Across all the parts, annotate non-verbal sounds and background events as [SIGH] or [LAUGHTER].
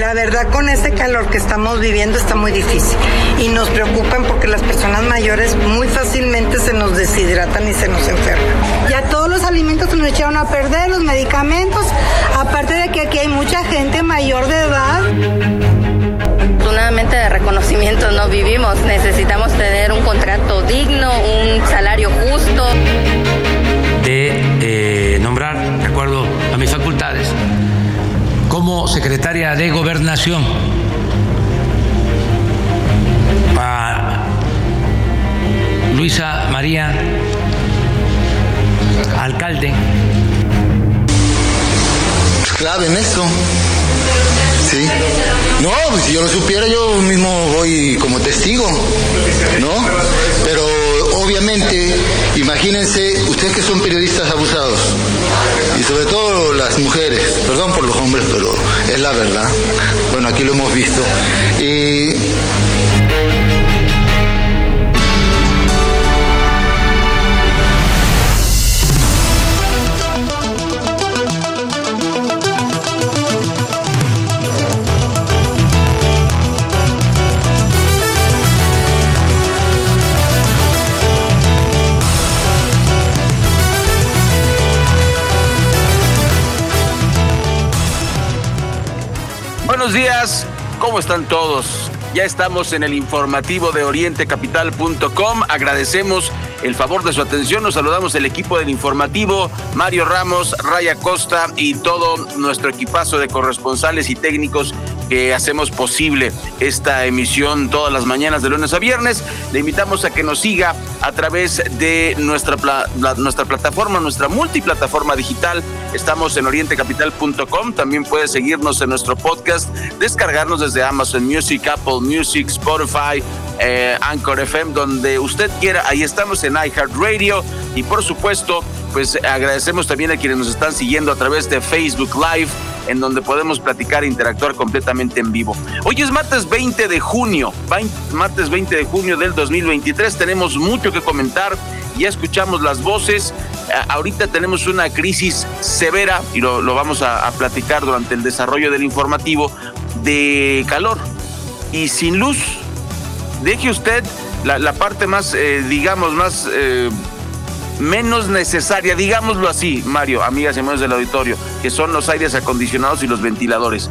La verdad con este calor que estamos viviendo está muy difícil y nos preocupan porque las personas mayores muy fácilmente se nos deshidratan y se nos enferman. Ya todos los alimentos se nos echaron a perder, los medicamentos, aparte de que aquí hay mucha gente mayor de edad afortunadamente de reconocimiento no vivimos. Necesitamos tener un contrato digno, un salario justo. De secretaria de gobernación a Luisa María Alcalde. Clave en eso. Sí. No, pues si yo lo supiera, yo mismo voy como testigo, ¿no? Pero obviamente, imagínense, ustedes que son periodistas abusados, y sobre todo las mujeres, perdón por los hombres, pero es la verdad. Bueno, aquí lo hemos visto. Y están todos? Ya estamos en el informativo de orientecapital.com. Agradecemos el favor de su atención. Nos saludamos el equipo del informativo, Mario Ramos, Raya Costa y todo nuestro equipazo de corresponsales y técnicos que hacemos posible esta emisión todas las mañanas de lunes a viernes. Le invitamos a que nos siga a través de nuestra, nuestra plataforma, nuestra multiplataforma digital. Estamos en orientecapital.com. También puede seguirnos en nuestro podcast, descargarnos desde Amazon Music, Apple Music, Spotify, eh, Anchor FM, donde usted quiera. Ahí estamos en iHeartRadio y por supuesto, pues agradecemos también a quienes nos están siguiendo a través de Facebook Live en donde podemos platicar e interactuar completamente en vivo. Hoy es martes 20 de junio, martes 20 de junio del 2023, tenemos mucho que comentar, ya escuchamos las voces, ahorita tenemos una crisis severa y lo, vamos a, platicar durante el desarrollo del informativo de calor y sin luz. Deje usted la, parte más, eh, digamos, más... Eh, menos necesaria, digámoslo así, Mario, amigas y amigos del auditorio, que son los aires acondicionados y los ventiladores.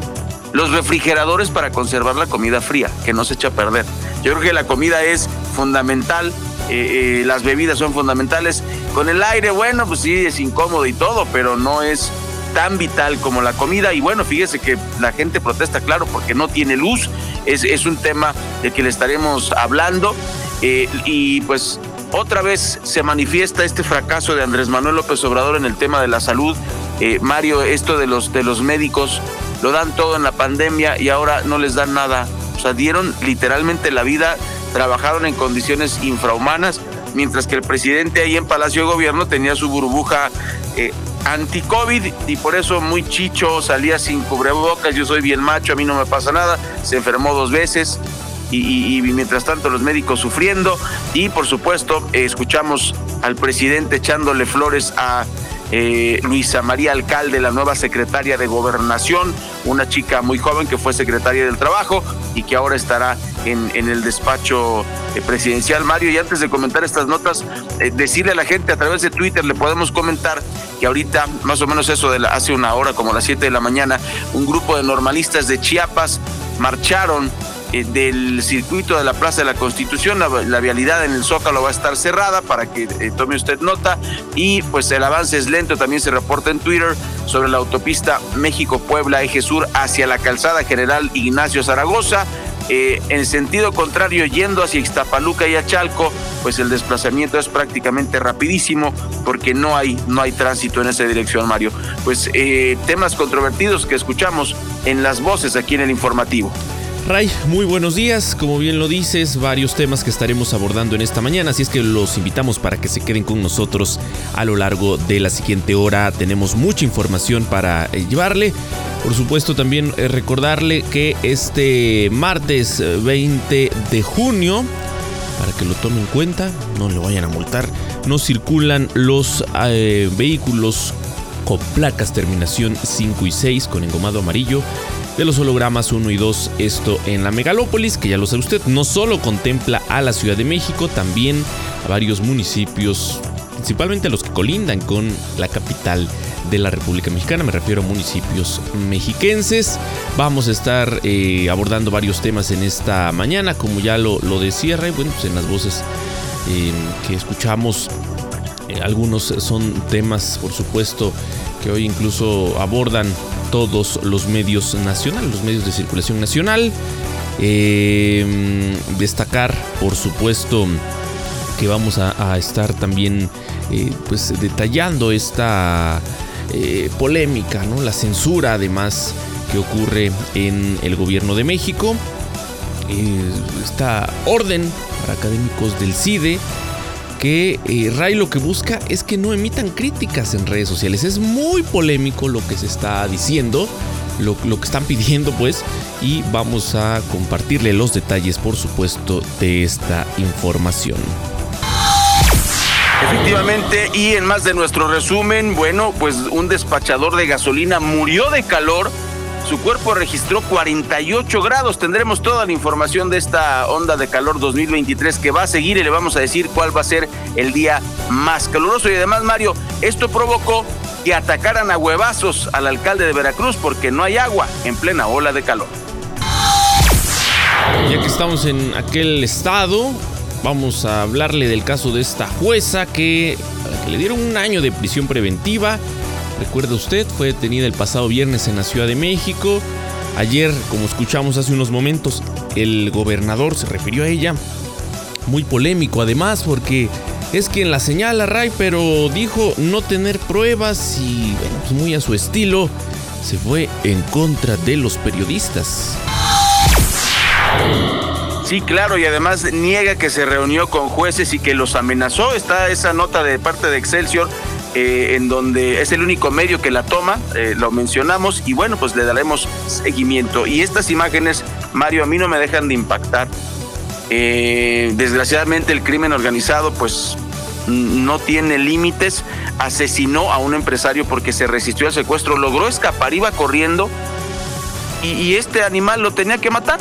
Los refrigeradores para conservar la comida fría, que no se echa a perder. Yo creo que la comida es fundamental, eh, eh, las bebidas son fundamentales. Con el aire, bueno, pues sí, es incómodo y todo, pero no es tan vital como la comida. Y bueno, fíjese que la gente protesta, claro, porque no tiene luz. Es, es un tema del que le estaremos hablando. Eh, y pues otra vez se manifiesta este fracaso de Andrés Manuel López Obrador en el tema de la salud. Eh, Mario, esto de los, de los médicos, lo dan todo en la pandemia y ahora no les dan nada. O sea, dieron literalmente la vida, trabajaron en condiciones infrahumanas, mientras que el presidente ahí en Palacio de Gobierno tenía su burbuja eh, anti-COVID y por eso muy chicho, salía sin cubrebocas, yo soy bien macho, a mí no me pasa nada, se enfermó dos veces, y, mientras tanto los médicos sufriendo y por supuesto escuchamos al presidente echándole flores a eh, Luisa María Alcalde, la nueva secretaria de Gobernación, una chica muy joven que fue secretaria del Trabajo y que ahora estará en, el despacho eh, presidencial. Mario, y antes de comentar estas notas, eh, decirle a la gente a través de Twitter, le podemos comentar que ahorita, más o menos eso de hace una hora, como las 7 de la mañana, un grupo de normalistas de Chiapas marcharon eh, del circuito de la Plaza de la Constitución. La, vialidad en el Zócalo va a estar cerrada para que eh, tome usted nota. Y pues el avance es lento. También se reporta en Twitter sobre la autopista México-Puebla, eje sur, hacia la calzada General Ignacio Zaragoza. Eh, en sentido contrario, yendo hacia Ixtapaluca y Achalco, pues el desplazamiento es prácticamente rapidísimo porque no hay, no hay tránsito en esa dirección, Mario. Pues temas controvertidos que escuchamos en las voces aquí en el informativo. Ray, muy buenos días. Como bien lo dices, varios temas que estaremos abordando en esta mañana, así es que los invitamos para que se queden con nosotros a lo largo de la siguiente hora. Tenemos mucha información para eh, llevarle. Por supuesto, también eh, recordarle que este martes 20 eh, de junio, para que lo tomen en cuenta, no le vayan a multar, no circulan los vehículos con placas terminación 5 y 6 con engomado amarillo de los hologramas 1 y 2, esto en la megalópolis, que ya lo sabe usted, no solo contempla a la Ciudad de México, también a varios municipios, principalmente los que colindan con la capital de la República Mexicana, me refiero a municipios mexiquenses. Vamos a estar eh, abordando varios temas en esta mañana, como ya lo, lo decía Ray, bueno, pues en las voces eh, que escuchamos, eh, algunos son temas, por supuesto, que hoy incluso abordan todos los medios nacionales, los medios de circulación nacional. destacar, por supuesto, que vamos a, estar también pues detallando esta eh, polémica, ¿no? La censura además que ocurre en el gobierno de México. Eh, esta orden para académicos del CIDE que eh, Ray lo que busca es que no emitan críticas en redes sociales. Es muy polémico lo que se está diciendo, lo, lo, que están [LAUGHS] pidiendo pues, y vamos a compartirle los detalles por supuesto de esta información. Efectivamente, y en más de nuestro resumen, bueno, pues un despachador de gasolina murió de calor. Su cuerpo registró 48 grados. Tendremos toda la información de esta onda de calor 2023 que va a seguir y le vamos a decir cuál va a ser el día más caluroso. Y además, Mario, esto provocó que atacaran a huevazos al alcalde de Veracruz porque no hay agua en plena ola de calor. Ya que estamos en aquel estado, Vamos a hablarle del caso de esta jueza que, le dieron un año de prisión preventiva. Recuerda usted, fue detenida el pasado viernes en la Ciudad de México. Ayer, como escuchamos hace unos momentos, el gobernador se refirió a ella. Muy polémico además porque es quien la señala Ray, pero dijo no tener pruebas y bueno, pues muy a su estilo se fue en contra de los periodistas. Sí, claro, y además niega que se reunió con jueces y que los amenazó. Está esa nota de parte de Excelsior eh, en donde es el único medio que la toma, eh, lo mencionamos y bueno, pues le daremos seguimiento. Y estas imágenes, Mario, a mí no me dejan de impactar. Eh, desgraciadamente el crimen organizado pues no tiene límites, asesinó a un empresario porque se resistió al secuestro, logró escapar, iba corriendo y, este animal lo tenía que matar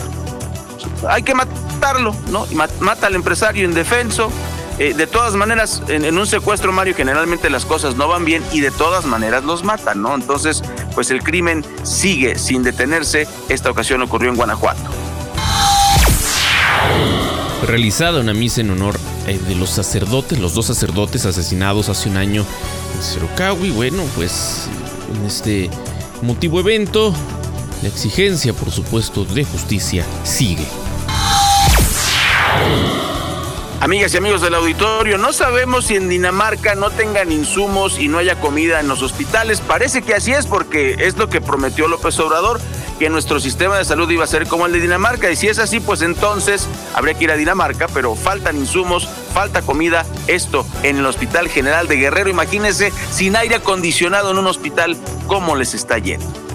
hay que matarlo, ¿no? Mata al empresario indefenso. Eh, de todas maneras, en, un secuestro, Mario, generalmente las cosas no van bien y de todas maneras los matan, ¿no? Entonces, pues el crimen sigue sin detenerse. Esta ocasión ocurrió en Guanajuato. Realizada una misa en honor eh, de los sacerdotes, los dos sacerdotes asesinados hace un año en Cerocawi. Bueno, pues en este motivo evento, la exigencia, por supuesto, de justicia sigue. Amigas y amigos del auditorio, no sabemos si en Dinamarca no tengan insumos y no haya comida en los hospitales. Parece que así es porque es lo que prometió López Obrador, que nuestro sistema de salud iba a ser como el de Dinamarca. Y si es así, pues entonces habría que ir a Dinamarca, pero faltan insumos, falta comida. Esto en el Hospital General de Guerrero. Imagínense, sin aire acondicionado en un hospital, ¿cómo les está yendo?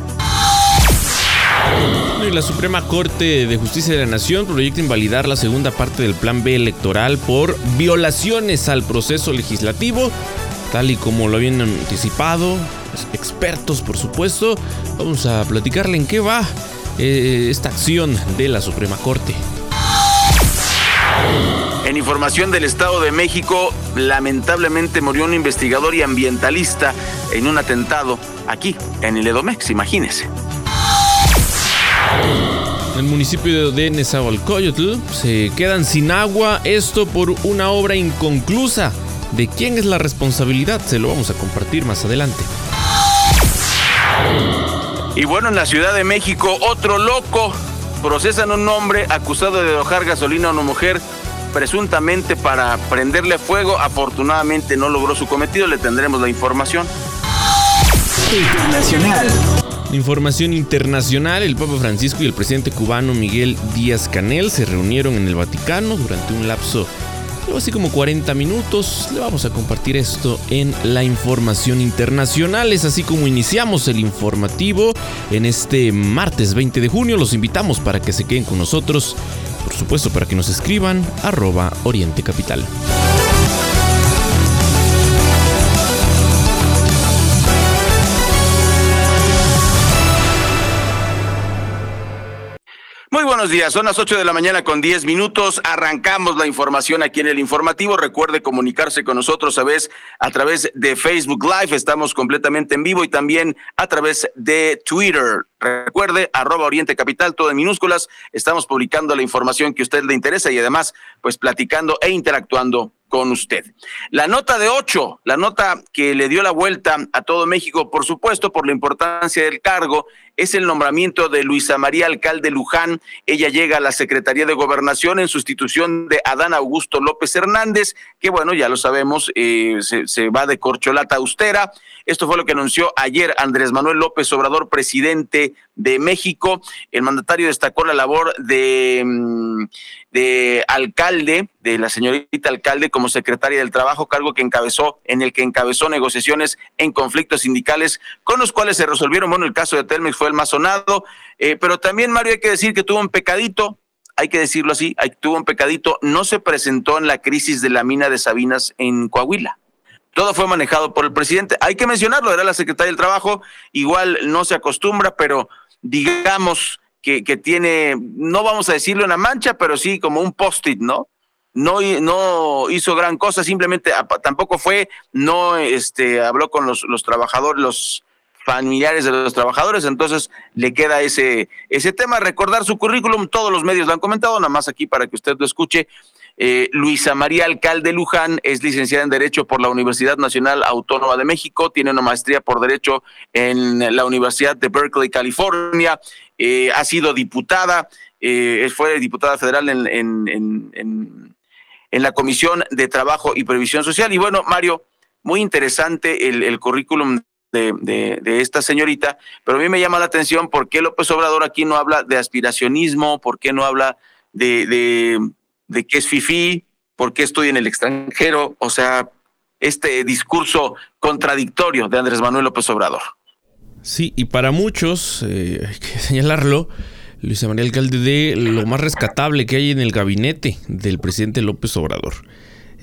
Y la Suprema Corte de Justicia de la Nación proyecta invalidar la segunda parte del Plan B electoral por violaciones al proceso legislativo, tal y como lo habían anticipado expertos, por supuesto. Vamos a platicarle en qué va eh, esta acción de la Suprema Corte. En información del Estado de México, lamentablemente murió un investigador y ambientalista en un atentado aquí, en el Edomex, imagínese. En el municipio de Nezahualcóyotl se quedan sin agua, esto por una obra inconclusa. ¿De quién es la responsabilidad? Se lo vamos a compartir más adelante. Y bueno, en la Ciudad de México, otro loco. Procesan un hombre acusado de arrojar gasolina a una mujer presuntamente para prenderle fuego. Afortunadamente no logró su cometido, le tendremos la información. Internacional. Información internacional, el Papa Francisco y el presidente cubano Miguel Díaz Canel se reunieron en el Vaticano durante un lapso de así como 40 minutos. Le vamos a compartir esto en la información internacional. Es así como iniciamos el informativo en este martes 20 de junio. Los invitamos para que se queden con nosotros. Por supuesto, para que nos escriban arroba Oriente Capital. Buenos días, son las 8 de la mañana con 10 minutos. Arrancamos la información aquí en el informativo. Recuerde comunicarse con nosotros a, vez, a través de Facebook Live. Estamos completamente en vivo y también a través de Twitter. Recuerde, arroba Oriente Capital, todo en minúsculas. Estamos publicando la información que a usted le interesa y además, pues platicando e interactuando con usted. La nota de ocho, la nota que le dio la vuelta a todo México, por supuesto, por la importancia del cargo, es el nombramiento de Luisa María Alcalde Luján. Ella llega a la Secretaría de Gobernación en sustitución de Adán Augusto López Hernández, que bueno, ya lo sabemos, eh, se, va de corcholata austera. Esto fue lo que anunció ayer Andrés Manuel López Obrador, presidente de México. El mandatario destacó la labor de, mm, de alcalde, de la señorita alcalde como secretaria del Trabajo, cargo que encabezó, en el que encabezó negociaciones en conflictos sindicales, con los cuales se resolvieron, bueno, el caso de Telmex fue el más eh, pero también Mario hay que decir que tuvo un pecadito, hay que decirlo así, tuvo un pecadito, no se presentó en la crisis de la mina de Sabinas en Coahuila. Todo fue manejado por el presidente. Hay que mencionarlo, era la secretaria del Trabajo, igual no se acostumbra, pero digamos que, tiene, no vamos a decirlo una mancha, pero sí como un post-it, ¿no? no, no hizo gran cosa, simplemente tampoco fue, no este, habló con los, los trabajadores, los familiares de los trabajadores, entonces le queda ese, ese tema, recordar su currículum, todos los medios lo han comentado, nada más aquí para que usted lo escuche. Eh, Luisa María Alcalde Luján es licenciada en Derecho por la Universidad Nacional Autónoma de México, tiene una maestría por Derecho en la Universidad de Berkeley, California, eh, ha sido diputada, eh, fue diputada federal en, en, en, en, la Comisión de Trabajo y Previsión Social. Y bueno, Mario, muy interesante el, el currículum de, de, esta señorita, pero a mí me llama la atención por qué López Obrador aquí no habla de aspiracionismo, por qué no habla de, de, de qué es FIFI, por qué estoy en el extranjero, o sea, este discurso contradictorio de Andrés Manuel López Obrador. Sí, y para muchos, eh, hay que [LAUGHS] señalarlo, Luisa María Alcalde de lo más rescatable que hay en el gabinete del presidente López Obrador.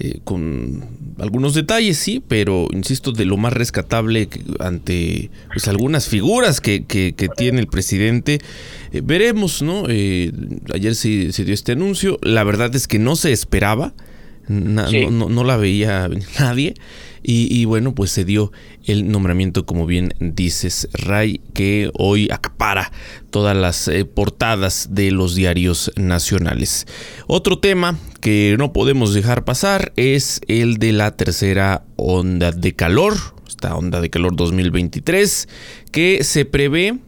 Eh, con algunos detalles, sí, pero insisto, de lo más rescatable ante pues, algunas figuras que, que, tiene el presidente. Eh, veremos, ¿no? Eh, ayer se, se, dio este anuncio. La verdad es que no se esperaba. sí. no, no, no, la veía [LAUGHS] nadie. Y, bueno, pues se dio el nombramiento, como bien dices, Ray, que hoy acapara todas las eh, portadas de los diarios nacionales. Otro tema que no podemos dejar pasar es el de la tercera onda de calor, esta onda de calor 2023, que se prevé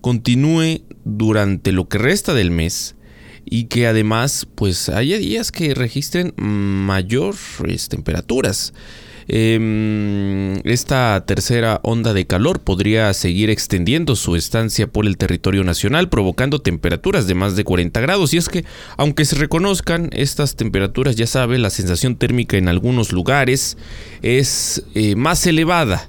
continúe durante lo que resta del mes y que además pues haya días que registren mayores temperaturas. Eh, esta tercera onda de calor podría seguir extendiendo su estancia por el territorio nacional, provocando temperaturas de más de 40 grados. Y es que, aunque se reconozcan estas temperaturas, ya sabe, la sensación térmica en algunos lugares es eh, más elevada.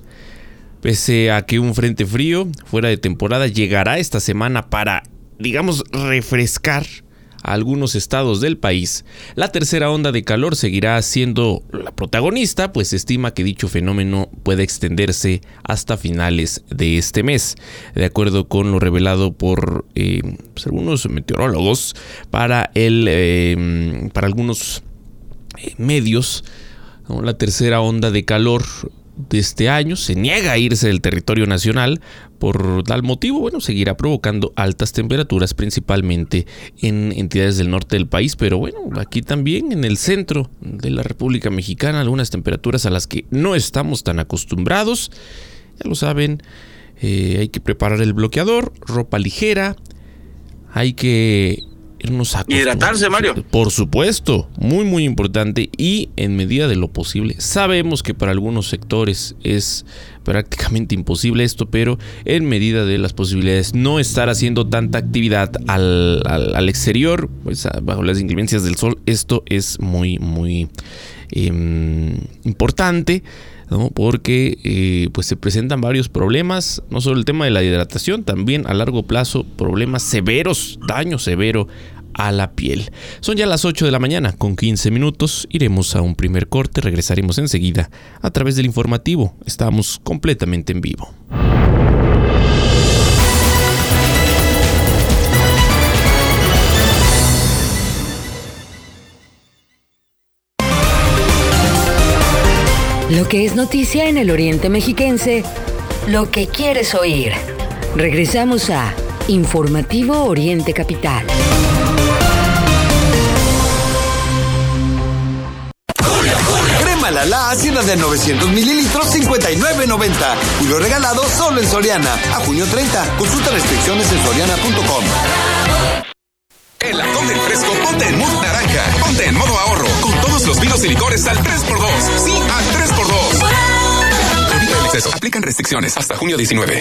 Pese a que un frente frío fuera de temporada llegará esta semana para, digamos, refrescar algunos estados del país, la tercera onda de calor seguirá siendo la protagonista, pues se estima que dicho fenómeno puede extenderse hasta finales de este mes. De acuerdo con lo revelado por eh, pues algunos meteorólogos, para, el, eh, para algunos eh, medios, la tercera onda de calor de este año se niega a irse del territorio nacional. Por tal motivo, bueno, seguirá provocando altas temperaturas principalmente en entidades del norte del país, pero bueno, aquí también en el centro de la República Mexicana, algunas temperaturas a las que no estamos tan acostumbrados. Ya lo saben, eh, hay que preparar el bloqueador, ropa ligera, hay que irnos a hidratarse, Mario. Por supuesto, muy muy importante y en medida de lo posible. Sabemos que para algunos sectores es prácticamente imposible esto, pero en medida de las posibilidades no estar haciendo tanta actividad al, al, al exterior, pues bajo las inclemencias del sol, esto es muy muy eh, importante. ¿No? porque eh, pues se presentan varios problemas, no solo el tema de la hidratación, también a largo plazo problemas severos, daño severo a la piel. Son ya las 8 de la mañana con 15 minutos, iremos a un primer corte, regresaremos enseguida a través del informativo, estamos completamente en vivo. Lo que es noticia en el Oriente Mexiquense, lo que quieres oír. Regresamos a Informativo Oriente Capital. Lala Hacienda de 900 mililitros 59.90. Y lo regalado solo en Soriana. A junio 30. Consulta restricciones en soriana.com. El latón del fresco, ponte en modo naranja. Ponte en modo ahorro. Con todos los vinos y licores al 3x2. Sí, al 3x2. Evita el exceso. Aplican restricciones hasta junio 19.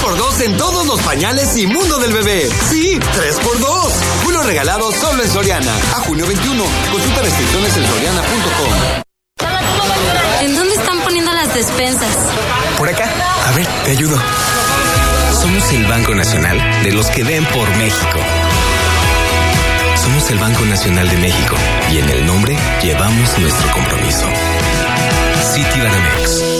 3x2 en todos los pañales y mundo del bebé. Sí, 3x2. Uno regalado solo en Soriana. A junio 21. Consulta restricciones en soriana.com. ¿En dónde están poniendo las despensas? Por acá. A ver, te ayudo. Somos el Banco Nacional de los que ven por México. Somos el Banco Nacional de México y en el nombre llevamos nuestro compromiso. Citibanamex.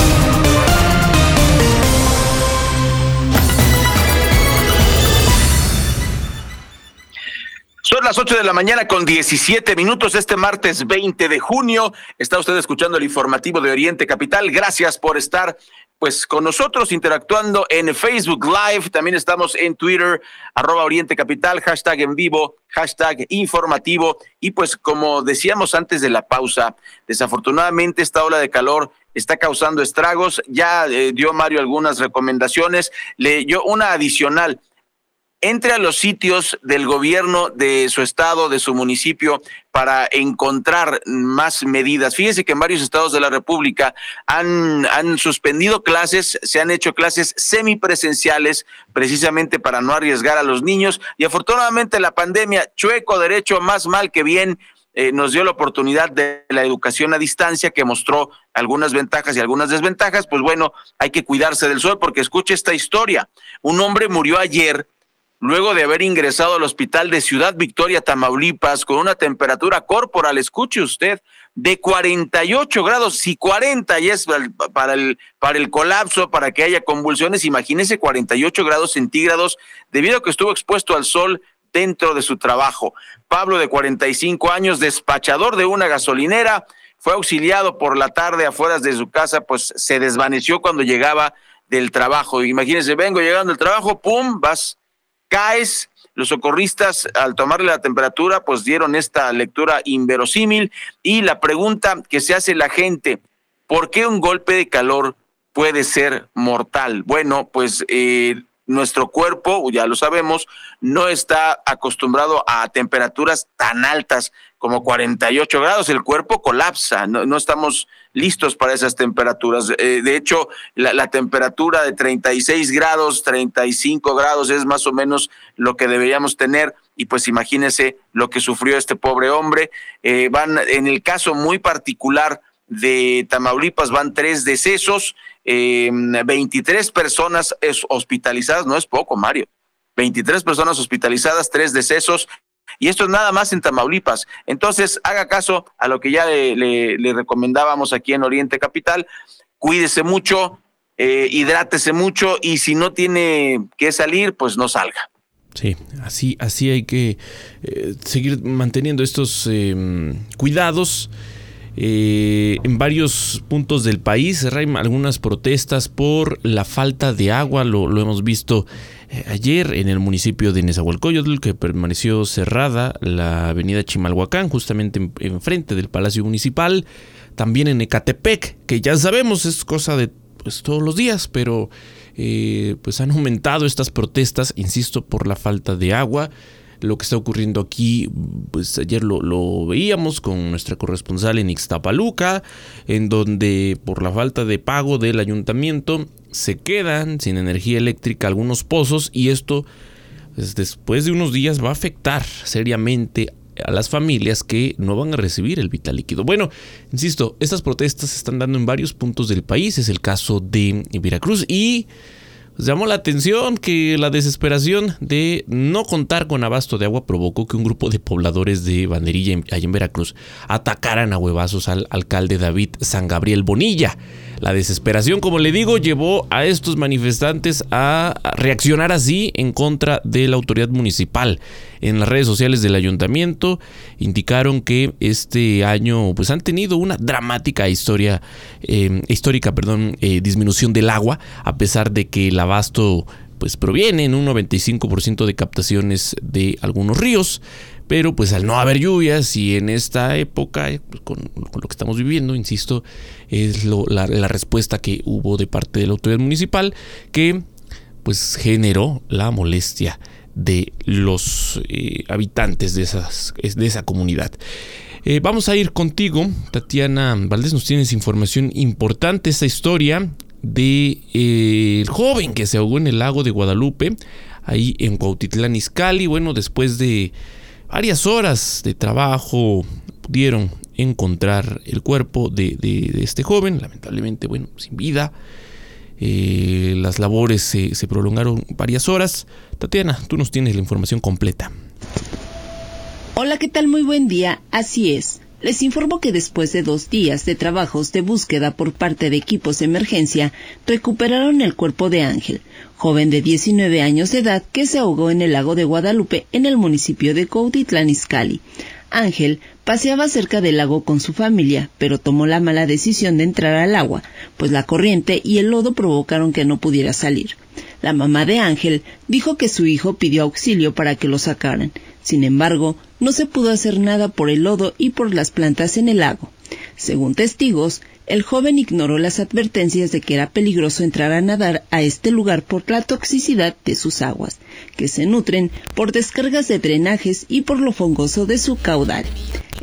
Las 8 de la mañana con 17 minutos este martes 20 de junio. Está usted escuchando el informativo de Oriente Capital. Gracias por estar pues con nosotros interactuando en Facebook Live. También estamos en Twitter, arroba Oriente Capital, hashtag en vivo, hashtag informativo. Y pues como decíamos antes de la pausa, desafortunadamente esta ola de calor está causando estragos. Ya eh, dio Mario algunas recomendaciones. Le dio una adicional entre a los sitios del gobierno de su estado, de su municipio, para encontrar más medidas. Fíjese que en varios estados de la República han, suspendido clases, se han hecho clases semipresenciales, precisamente para no arriesgar a los niños. Y afortunadamente la pandemia, chueco derecho, más mal que bien, eh, nos dio la oportunidad de la educación a distancia que mostró algunas ventajas y algunas desventajas. Pues bueno, hay que cuidarse del sol porque escuche esta historia. Un hombre murió ayer luego de haber ingresado al hospital de Ciudad Victoria, Tamaulipas, con una temperatura corporal, escuche usted, de 48 grados, si 40 ya es para el, para el colapso, para que haya convulsiones, imagínese 48 grados centígrados, debido a que estuvo expuesto al sol dentro de su trabajo. Pablo, de 45 años, despachador de una gasolinera, fue auxiliado por la tarde afuera de su casa, pues se desvaneció cuando llegaba del trabajo. Imagínese, vengo llegando del trabajo, pum, vas caes. Los socorristas, al tomarle la temperatura, pues dieron esta lectura inverosímil. Y la pregunta que se hace la gente, ¿por qué un golpe de calor puede ser mortal? Bueno, pues eh, nuestro cuerpo, ya lo sabemos, no está acostumbrado a temperaturas tan altas como 48 grados. El cuerpo colapsa, no, estamos listos para esas temperaturas. Eh, de hecho, la, temperatura de 36 grados, 35 grados es más o menos lo que deberíamos tener. Y pues imagínese lo que sufrió este pobre hombre. Eh, van, en el caso muy particular de Tamaulipas, van tres decesos, eh, 23 personas hospitalizadas, no es poco, Mario. 23 personas hospitalizadas, tres decesos, y esto es nada más en Tamaulipas. Entonces, haga caso a lo que ya le, recomendábamos aquí en Oriente Capital. Cuídese mucho, eh, hidrátese mucho y si no tiene que salir, pues no salga. Sí, así, así hay que eh, seguir manteniendo estos eh, cuidados. Eh, en varios puntos del país hay algunas protestas por la falta de agua, lo, hemos visto ayer en el municipio de Nezahualcóyotl, que permaneció cerrada la avenida Chimalhuacán, justamente enfrente del Palacio Municipal, también en Ecatepec, que ya sabemos es cosa de pues, todos los días, pero eh, pues han aumentado estas protestas, insisto, por la falta de agua. Lo que está ocurriendo aquí, pues ayer lo, lo, veíamos con nuestra corresponsal en Ixtapaluca, en donde por la falta de pago del ayuntamiento se quedan sin energía eléctrica algunos pozos y esto pues, después de unos días va a afectar seriamente a las familias que no van a recibir el vital líquido. Bueno, insisto, estas protestas se están dando en varios puntos del país, es el caso de Veracruz y pues, llamó la atención que la desesperación de no contar con abasto de agua provocó que un grupo de pobladores de Banderilla, allá en Veracruz, atacaran a huevazos al alcalde David San Gabriel Bonilla. La desesperación, como le digo, llevó a estos manifestantes a reaccionar así en contra de la autoridad municipal. En las redes sociales del ayuntamiento indicaron que este año pues han tenido una dramática historia em, histórica, perdón, eh, disminución del agua a pesar de que el abasto pues proviene en un 95% de captaciones de algunos ríos pero pues al no haber lluvias y en esta época, pues, con, lo que estamos viviendo, insisto, es la, respuesta que hubo de parte de la autoridad municipal que pues generó la molestia de los eh, habitantes de, esas, de esa comunidad. Eh, vamos a ir contigo, Tatiana Valdés, nos tienes información importante, esta historia de eh, el joven que se ahogó en el lago de Guadalupe, ahí en Cuautitlán Izcalli, bueno, después de varias horas de trabajo pudieron encontrar el cuerpo de, este joven, lamentablemente, bueno, sin vida. Eh, las labores se, se prolongaron varias horas. Tatiana, tú nos tienes la información completa. Hola, ¿qué tal? Muy buen día. Así es. Les informo que después de dos días de trabajos de búsqueda por parte de equipos de emergencia, recuperaron el cuerpo de Ángel, joven de 19 años de edad que se ahogó en el lago de Guadalupe en el municipio de Cuautitlán. Ángel paseaba cerca del lago con su familia, pero tomó la mala decisión de entrar al agua, pues la corriente y el lodo provocaron que no pudiera salir. La mamá de Ángel dijo que su hijo pidió auxilio para que lo sacaran. Sin embargo, no se pudo hacer nada por el lodo y por las plantas en el lago. Según testigos, el joven ignoró las advertencias de que era peligroso entrar a nadar a este lugar por la toxicidad de sus aguas, que se nutren por descargas de drenajes y por lo fongoso de su caudal.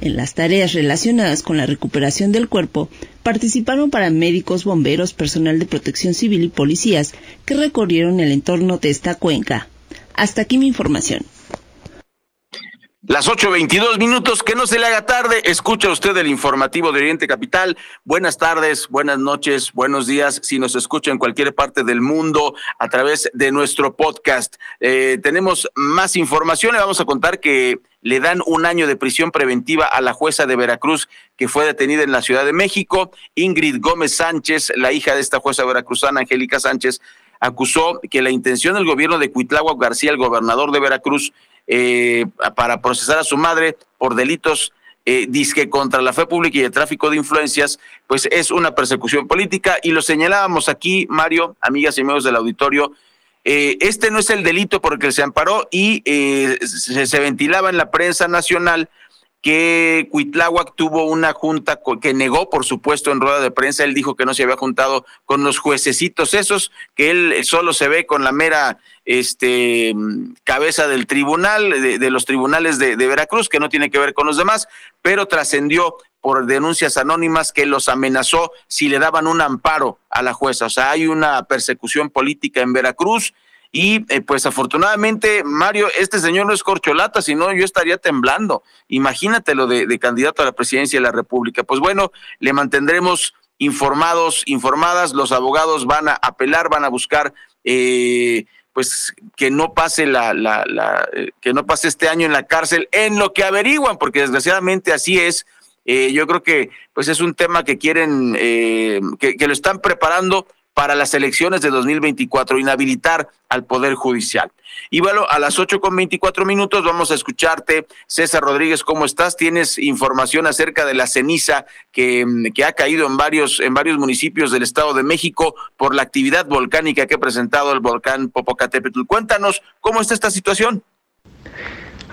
En las tareas relacionadas con la recuperación del cuerpo participaron paramédicos, bomberos, personal de protección civil y policías que recorrieron el entorno de esta cuenca. Hasta aquí mi información. Las 8.22 minutos, que no se le haga tarde. Escucha usted el informativo de Oriente Capital. Buenas tardes, buenas noches, buenos días. Si nos escucha en cualquier parte del mundo a través de nuestro podcast, eh, tenemos más información. Le vamos a contar que le dan un año de prisión preventiva a la jueza de Veracruz que fue detenida en la Ciudad de México. Ingrid Gómez Sánchez, la hija de esta jueza veracruzana, Angélica Sánchez, acusó que la intención del gobierno de Cuitláhuac García, el gobernador de Veracruz, eh, para procesar a su madre por delitos eh, disque contra la fe pública y el tráfico de influencias, pues es una persecución política. Y lo señalábamos aquí, Mario, amigas y amigos del auditorio, eh, este no es el delito por el que se amparó y eh, se, se, ventilaba en la prensa nacional que Cuitláhuac tuvo una junta que negó, por supuesto, en rueda de prensa. Él dijo que no se había juntado con los juececitos esos, que él solo se ve con la mera este, cabeza del tribunal, de, los tribunales de, de, Veracruz, que no tiene que ver con los demás, pero trascendió por denuncias anónimas que los amenazó si le daban un amparo a la jueza. O sea, hay una persecución política en Veracruz y eh, pues afortunadamente, Mario, este señor no es corcholata, sino yo estaría temblando. Imagínatelo de, de candidato a la presidencia de la República. Pues bueno, le mantendremos informados, informadas. Los abogados van a apelar, van a buscar eh, pues que no pase la, la, la, eh, que no pase este año en la cárcel en lo que averiguan, porque desgraciadamente así es. Eh, yo creo que pues es un tema que quieren, eh, que, que lo están preparando para las elecciones de 2024, inhabilitar al Poder Judicial. Y bueno, a las ocho con veinticuatro minutos vamos a escucharte. César Rodríguez, ¿cómo estás? ¿Tienes información acerca de la ceniza que, que ha caído en varios, en varios municipios del Estado de México por la actividad volcánica que ha presentado el volcán Popocatépetl? Cuéntanos, ¿cómo está esta situación?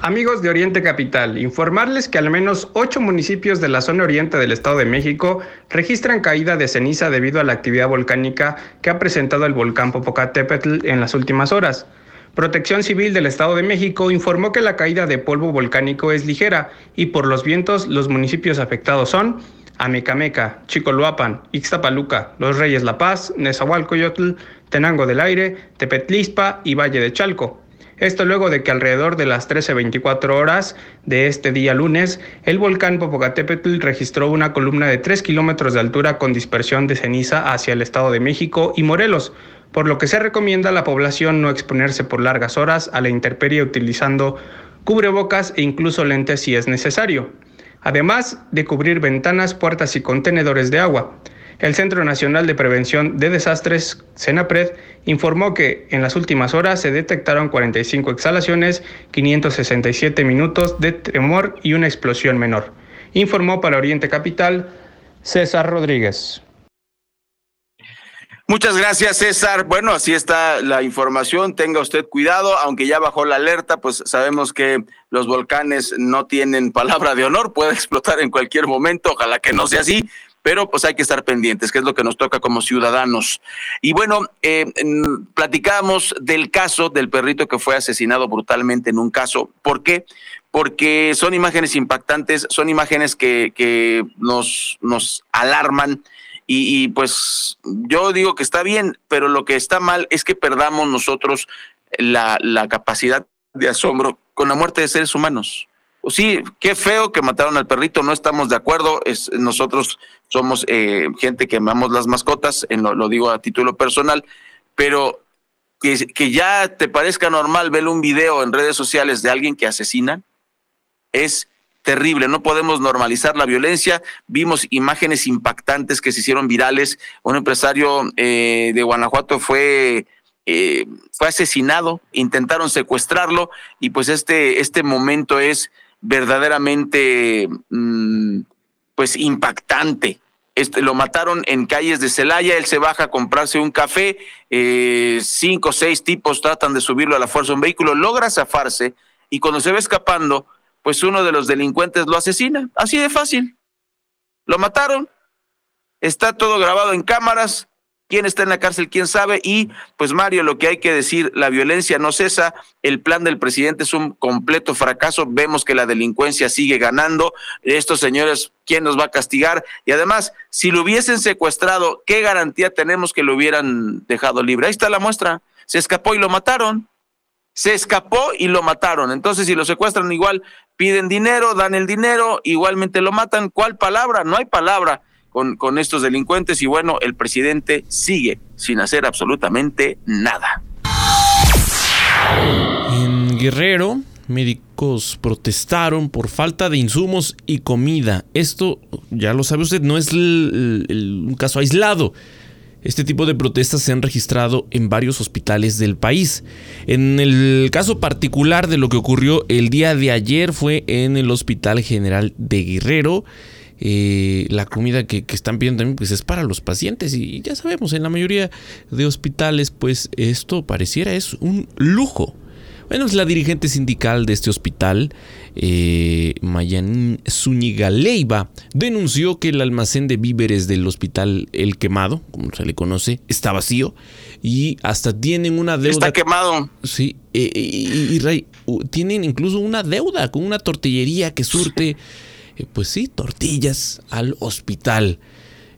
Amigos de Oriente Capital, informarles que al menos ocho municipios de la zona oriente del Estado de México registran caída de ceniza debido a la actividad volcánica que ha presentado el volcán Popocatépetl en las últimas horas. Protección Civil del Estado de México informó que la caída de polvo volcánico es ligera y por los vientos los municipios afectados son Amecameca, Chicoloapan, Ixtapaluca, Los Reyes La Paz, Nezahualcoyotl, Tenango del Aire, Tepetlispa y Valle de Chalco. Esto luego de que alrededor de las 13.24 horas de este día lunes, el volcán Popocatépetl registró una columna de 3 kilómetros de altura con dispersión de ceniza hacia el Estado de México y Morelos, por lo que se recomienda a la población no exponerse por largas horas a la intemperie utilizando cubrebocas e incluso lentes si es necesario, además de cubrir ventanas, puertas y contenedores de agua. El Centro Nacional de Prevención de Desastres, CENAPRED, informó que en las últimas horas se detectaron 45 exhalaciones, 567 minutos de tremor y una explosión menor. Informó para Oriente Capital César Rodríguez. Muchas gracias, César. Bueno, así está la información. Tenga usted cuidado, aunque ya bajó la alerta, pues sabemos que los volcanes no tienen palabra de honor, puede explotar en cualquier momento. Ojalá que no sea así, pero pues hay que estar pendientes, que es lo que nos toca como ciudadanos. Y bueno, eh, platicábamos del caso del perrito que fue asesinado brutalmente en un caso. ¿Por qué? Porque son imágenes impactantes, son imágenes que, que nos, nos alarman. Y, y, pues yo digo que está bien, pero lo que está mal es que perdamos nosotros la, la capacidad de asombro con la muerte de seres humanos. Sí, qué feo que mataron al perrito, no estamos de acuerdo. Nosotros somos eh, gente que amamos las mascotas, lo, digo a título personal, pero que, que ya te parezca normal ver un video en redes sociales de alguien que asesina es terrible. No podemos normalizar la violencia. Vimos imágenes impactantes que se hicieron virales. Un empresario eh, de Guanajuato fue eh, fue asesinado, intentaron secuestrarlo y pues este, este momento es verdaderamente mmm, pues impactante. Este, lo mataron en calles de Celaya, él se baja a comprarse un café, eh, cinco o seis tipos tratan de subirlo a la fuerza un vehículo, logra zafarse y cuando se va escapando, pues uno de los delincuentes lo asesina, así de fácil. Lo mataron, está todo grabado en cámaras, quién está en la cárcel, quién sabe. Y pues Mario, lo que hay que decir, la violencia no cesa, el plan del presidente es un completo fracaso, vemos que la delincuencia sigue ganando, estos señores, ¿quién nos va a castigar? Y además, si lo hubiesen secuestrado, ¿qué garantía tenemos que lo hubieran dejado libre? Ahí está la muestra, se escapó y lo mataron. Se escapó y lo mataron. Entonces, si lo secuestran igual, piden dinero, dan el dinero, igualmente lo matan. ¿Cuál palabra? No hay palabra con, estos delincuentes y bueno, el presidente sigue sin hacer absolutamente nada. En Guerrero, médicos protestaron por falta de insumos y comida. Esto, ya lo sabe usted, no es un caso aislado. Este tipo de protestas se han registrado en varios hospitales del país. En el caso particular de lo que ocurrió el día de ayer fue en el Hospital General de Guerrero. Eh, la comida que, que, están pidiendo también pues es para los pacientes y ya sabemos en la mayoría de hospitales pues esto pareciera es un lujo bueno, es la dirigente sindical de este hospital, eh, Mayanín Zúñiga Leiva, denunció que el almacén de víveres del hospital El Quemado, como se le conoce, está vacío y hasta tienen una deuda. Está quemado. Sí, eh, y, y, y, tienen incluso una deuda con una tortillería que surte, [LAUGHS] pues sí, tortillas al hospital.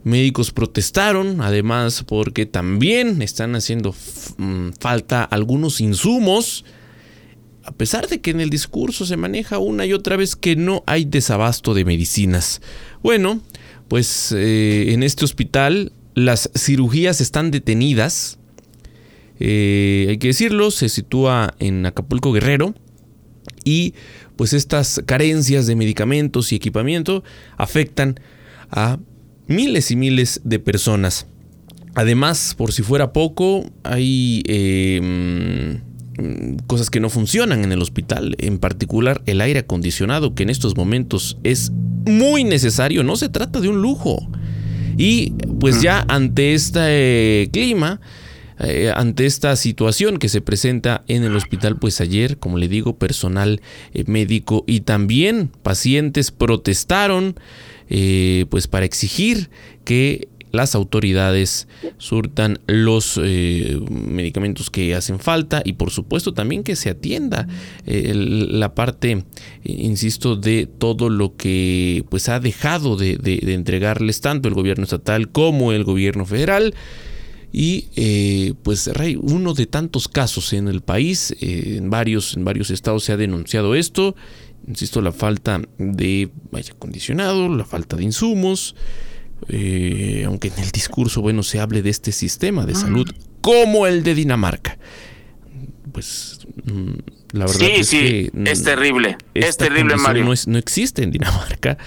Médicos protestaron, además, porque también están haciendo falta algunos insumos a pesar de que en el discurso se maneja una y otra vez que no hay desabasto de medicinas. Bueno, pues eh, en este hospital las cirugías están detenidas. Eh, hay que decirlo, se sitúa en Acapulco Guerrero y pues estas carencias de medicamentos y equipamiento afectan a miles y miles de personas. Además, por si fuera poco, hay eh, cosas que no funcionan en el hospital, en particular el aire acondicionado que en estos momentos es muy necesario, no se trata de un lujo. Y pues ya ante este clima, eh, ante esta situación que se presenta en el hospital, pues ayer, como le digo, personal eh, médico y también pacientes protestaron eh, pues para exigir que las autoridades surtan los eh, medicamentos que hacen falta y por supuesto también que se atienda la parte, insisto, de todo lo que pues ha dejado de, de, de entregarles tanto el gobierno estatal como el gobierno federal. Y eh, pues uno de tantos casos en el país, eh, en, varios, en varios estados se ha denunciado esto. Insisto, la falta de aire acondicionado, la falta de insumos, eh, aunque en el discurso, bueno, se hable de este sistema de salud como el de Dinamarca. Pues mm, la verdad sí, es sí, es terrible, es terrible, Mario. No, no existe en Dinamarca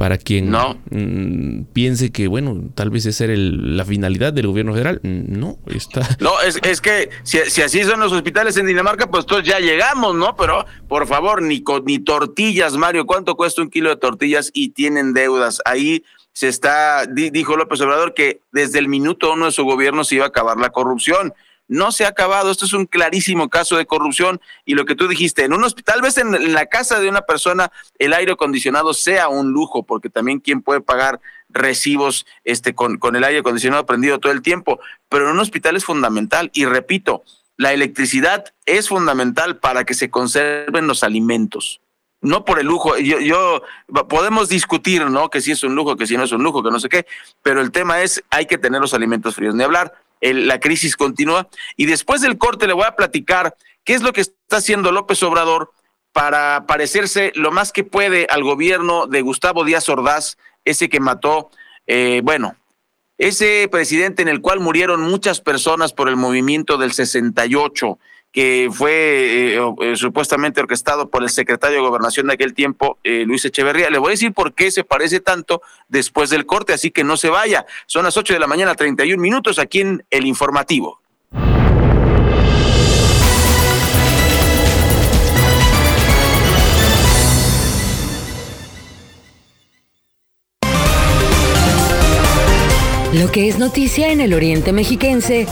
para quien no. Mm, piense que, bueno, tal vez esa era la finalidad del gobierno federal. No, está. [LAUGHS] No, es, es que si, así son los hospitales en Dinamarca, pues todos ya llegamos, ¿no? Pero por favor, ni, ni tortillas, Mario. ¿Cuánto cuesta un kilo de tortillas y tienen deudas? Ahí se está, dijo López Obrador que desde el minuto uno de su gobierno se iba a acabar la corrupción no se ha acabado. Esto es un clarísimo caso de corrupción y lo que tú dijiste, en un hospital, tal vez en, la casa de una persona el aire acondicionado sea un lujo, porque también quién puede pagar recibos este, con, con el aire acondicionado prendido todo el tiempo, pero en un hospital es fundamental. Y repito, la electricidad es fundamental para que se conserven los alimentos. No por el lujo, yo, podemos discutir, ¿no? Que si es un lujo, que si no es un lujo, que no sé qué, pero el tema es hay que tener los alimentos fríos, ni hablar la crisis continúa. Y después del corte le voy a platicar qué es lo que está haciendo López Obrador para parecerse lo más que puede al gobierno de Gustavo Díaz Ordaz, ese que mató, eh, bueno, ese presidente en el cual murieron muchas personas por el movimiento del 68 que fue eh, eh, supuestamente orquestado por el secretario de Gobernación de aquel tiempo, eh, Luis Echeverría. Le voy a decir por qué se parece tanto después del corte, así que no se vaya. Son las 8 de la mañana, 31 minutos aquí en El Informativo. Lo que es noticia en el Oriente Mexiquense,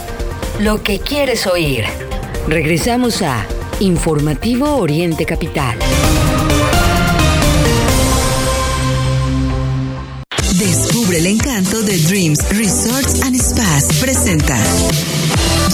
lo que quieres oír. Regresamos a Informativo Oriente Capital. Descubre el encanto de Dreams Resorts and Spas. Presenta.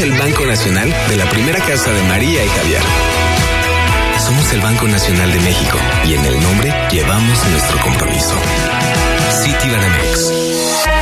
El Banco Nacional de la primera casa de María y Javier. Somos el Banco Nacional de México y en el nombre llevamos nuestro compromiso. Citibanamex.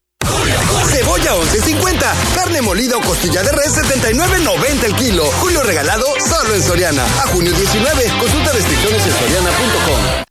Cebolla 11.50, carne molida o costilla de res 79.90 el kilo. Julio regalado solo en Soriana. A junio 19, consulta restricciones en soriana.com.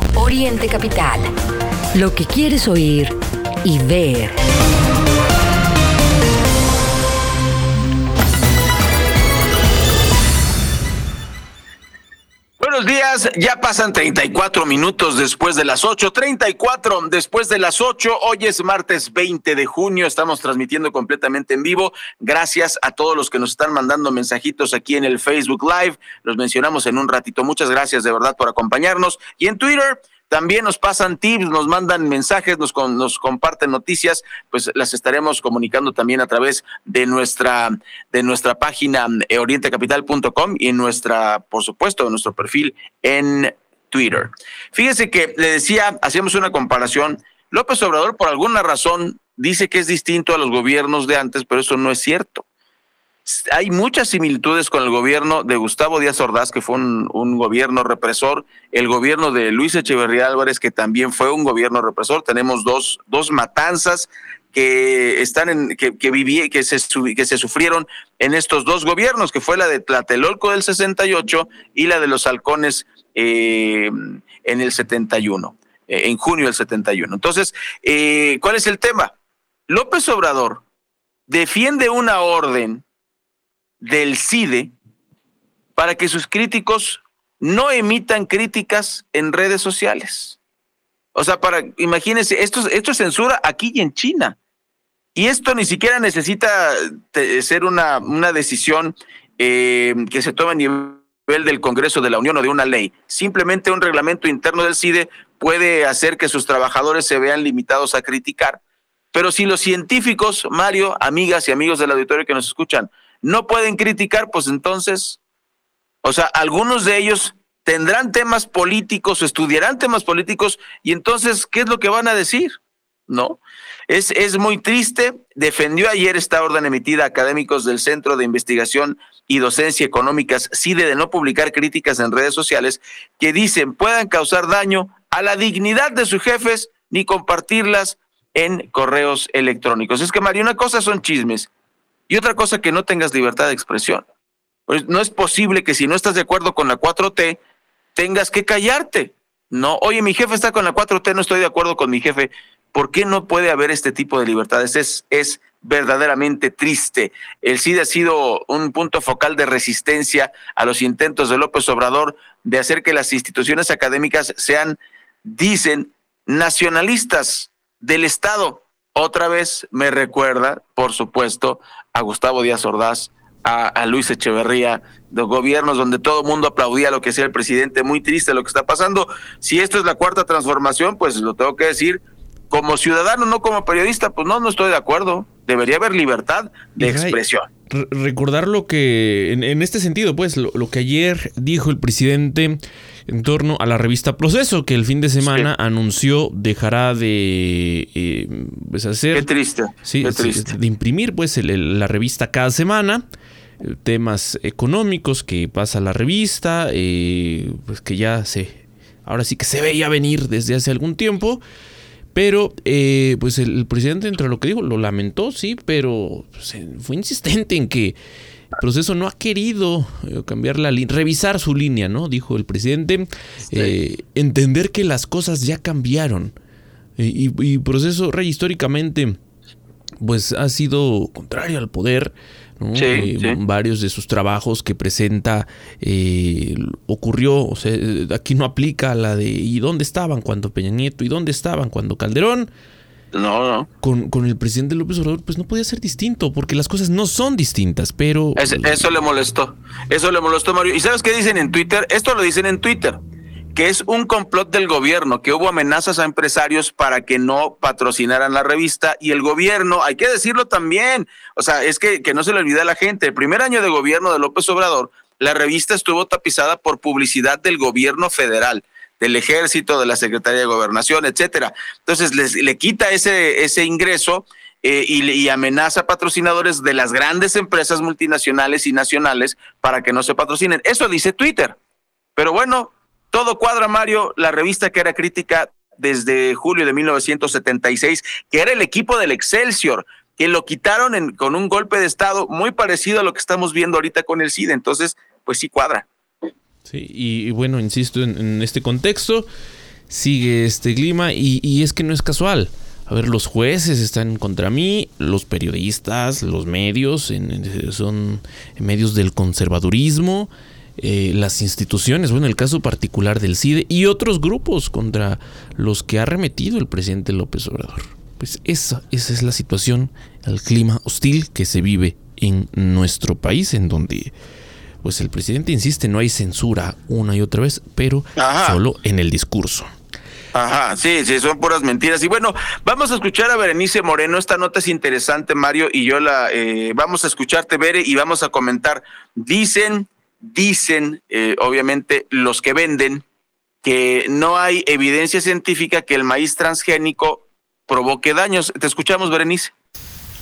Capital. Lo que quieres oír y ver. Buenos días, ya pasan 34 minutos después de las 8, 34 después de las 8, hoy es martes 20 de junio, estamos transmitiendo completamente en vivo, gracias a todos los que nos están mandando mensajitos aquí en el Facebook Live, los mencionamos en un ratito, muchas gracias de verdad por acompañarnos. Y en Twitter también nos pasan tips, nos mandan mensajes, nos, nos comparten noticias, pues las estaremos comunicando también a través de nuestra, de nuestra página eh, orientecapital.com y nuestra, por supuesto, nuestro perfil en Twitter. Fíjese que le decía, hacíamos una comparación. López Obrador, por alguna razón, dice que es distinto a los gobiernos de antes, pero eso no es cierto. Hay muchas similitudes con el gobierno de Gustavo Díaz Ordaz, que fue un, gobierno represor, el gobierno de Luis Echeverría Álvarez, que también fue un gobierno represor. Tenemos dos, dos matanzas que están que, que, que se, que se sufrieron en estos dos gobiernos, que fue la de Tlatelolco del 68 y la de los halcones eh, en el 71, eh, en junio del 71. Entonces, eh, ¿cuál es el tema? López Obrador defiende una orden del CIDE para que sus críticos no emitan críticas en redes sociales. O sea, para, imagínense, esto, esto es censura aquí y en China. Y esto ni siquiera necesita ser una, una decisión eh, que se tome a nivel del Congreso de la Unión o de una ley. Simplemente un reglamento interno del CIDE puede hacer que sus trabajadores se vean limitados a criticar. Pero si los científicos, Mario, amigas y amigos del auditorio que nos escuchan, no pueden criticar, pues entonces, o sea, algunos de ellos tendrán temas políticos estudiarán temas políticos y entonces, ¿qué es lo que van a decir? ¿No? Es, es muy triste. Defendió ayer esta orden emitida a académicos del Centro de Investigación y Docencia Económicas, CIDE, de no publicar críticas en redes sociales que dicen puedan causar daño a la dignidad de sus jefes ni compartirlas en correos electrónicos. Es que, María, una cosa son chismes y otra cosa que no tengas libertad de expresión. Pues no es posible que si no estás de acuerdo con la 4T, tengas que callarte. No, oye, mi jefe está con la 4T, no estoy de acuerdo con mi jefe. ¿Por qué no puede haber este tipo de libertades? Es, es verdaderamente triste. El CID ha sido un punto focal de resistencia a los intentos de López Obrador de hacer que las instituciones académicas sean, dicen, nacionalistas del Estado. Otra vez me recuerda, por supuesto, a Gustavo Díaz Ordaz, a, Luis Echeverría, de gobiernos donde todo el mundo aplaudía lo que sea el presidente, muy triste lo que está pasando. Si esto es la cuarta transformación, pues lo tengo que decir, como ciudadano, no como periodista, pues no, no estoy de acuerdo. Debería haber libertad de expresión. Recordar lo que, en, este sentido, pues, lo, que ayer dijo el presidente en torno a la revista Proceso, que el fin de semana anunció dejará de eh, pues hacer. Qué triste. Sí, de imprimir pues la revista cada semana. Eh, temas económicos que pasa la revista, eh, pues que ya se. Ahora sí que se veía venir desde hace algún tiempo. Pero, pues el, presidente, entre lo que dijo, lo lamentó, sí, pero pues, fue insistente en que proceso no ha querido eh, cambiar la línea, revisar su línea, ¿no? Dijo el presidente, eh, entender que las cosas ya cambiaron. Y, proceso, rey, históricamente, pues ha sido contrario al poder. Eh, varios de sus trabajos que presenta ocurrió, o sea, aquí no aplica la de ¿y dónde estaban cuando Peña Nieto? ¿Y dónde estaban cuando Calderón? No, no. Con, con, el presidente López Obrador, pues no podía ser distinto, porque las cosas no son distintas, pero... eso le molestó, eso le molestó Mario. ¿Y sabes qué dicen en Twitter? Esto lo dicen en Twitter, que es un complot del gobierno, que hubo amenazas a empresarios para que no patrocinaran la revista y el gobierno, hay que decirlo también, o sea, es que, que no se le olvide a la gente, el primer año de gobierno de López Obrador, la revista estuvo tapizada por publicidad del gobierno federal del ejército, de la Secretaría de Gobernación, etcétera. Entonces le quita ese, ese ingreso eh, y, amenaza a patrocinadores de las grandes empresas multinacionales y nacionales para que no se patrocinen. Eso dice Twitter. Pero bueno, todo cuadra, Mario, la revista que era crítica desde julio de 1976, que era el equipo del Excelsior, que lo quitaron con un golpe de Estado muy parecido a lo que estamos viendo ahorita con el CIDE. Entonces, pues sí cuadra. Sí, y, bueno, insisto, en, este contexto sigue este clima y, es que no es casual. A ver, los jueces están contra mí, los periodistas, los medios, son medios del conservadurismo, eh, las instituciones, bueno, el caso particular del CIDE y otros grupos contra los que ha remetido el presidente López Obrador. Pues esa, esa es la situación, el clima hostil que se vive en nuestro país, en donde pues el presidente insiste, no hay censura una y otra vez, pero solo en el discurso. Ajá, sí, sí, son puras mentiras. Y bueno, vamos a escuchar a Berenice Moreno. Esta nota es interesante, Mario, y yo la eh, vamos a escucharte, Bere, y vamos a comentar. Dicen, dicen, eh, obviamente, los que venden que no hay evidencia científica que el maíz transgénico provoque daños. Te escuchamos, Berenice.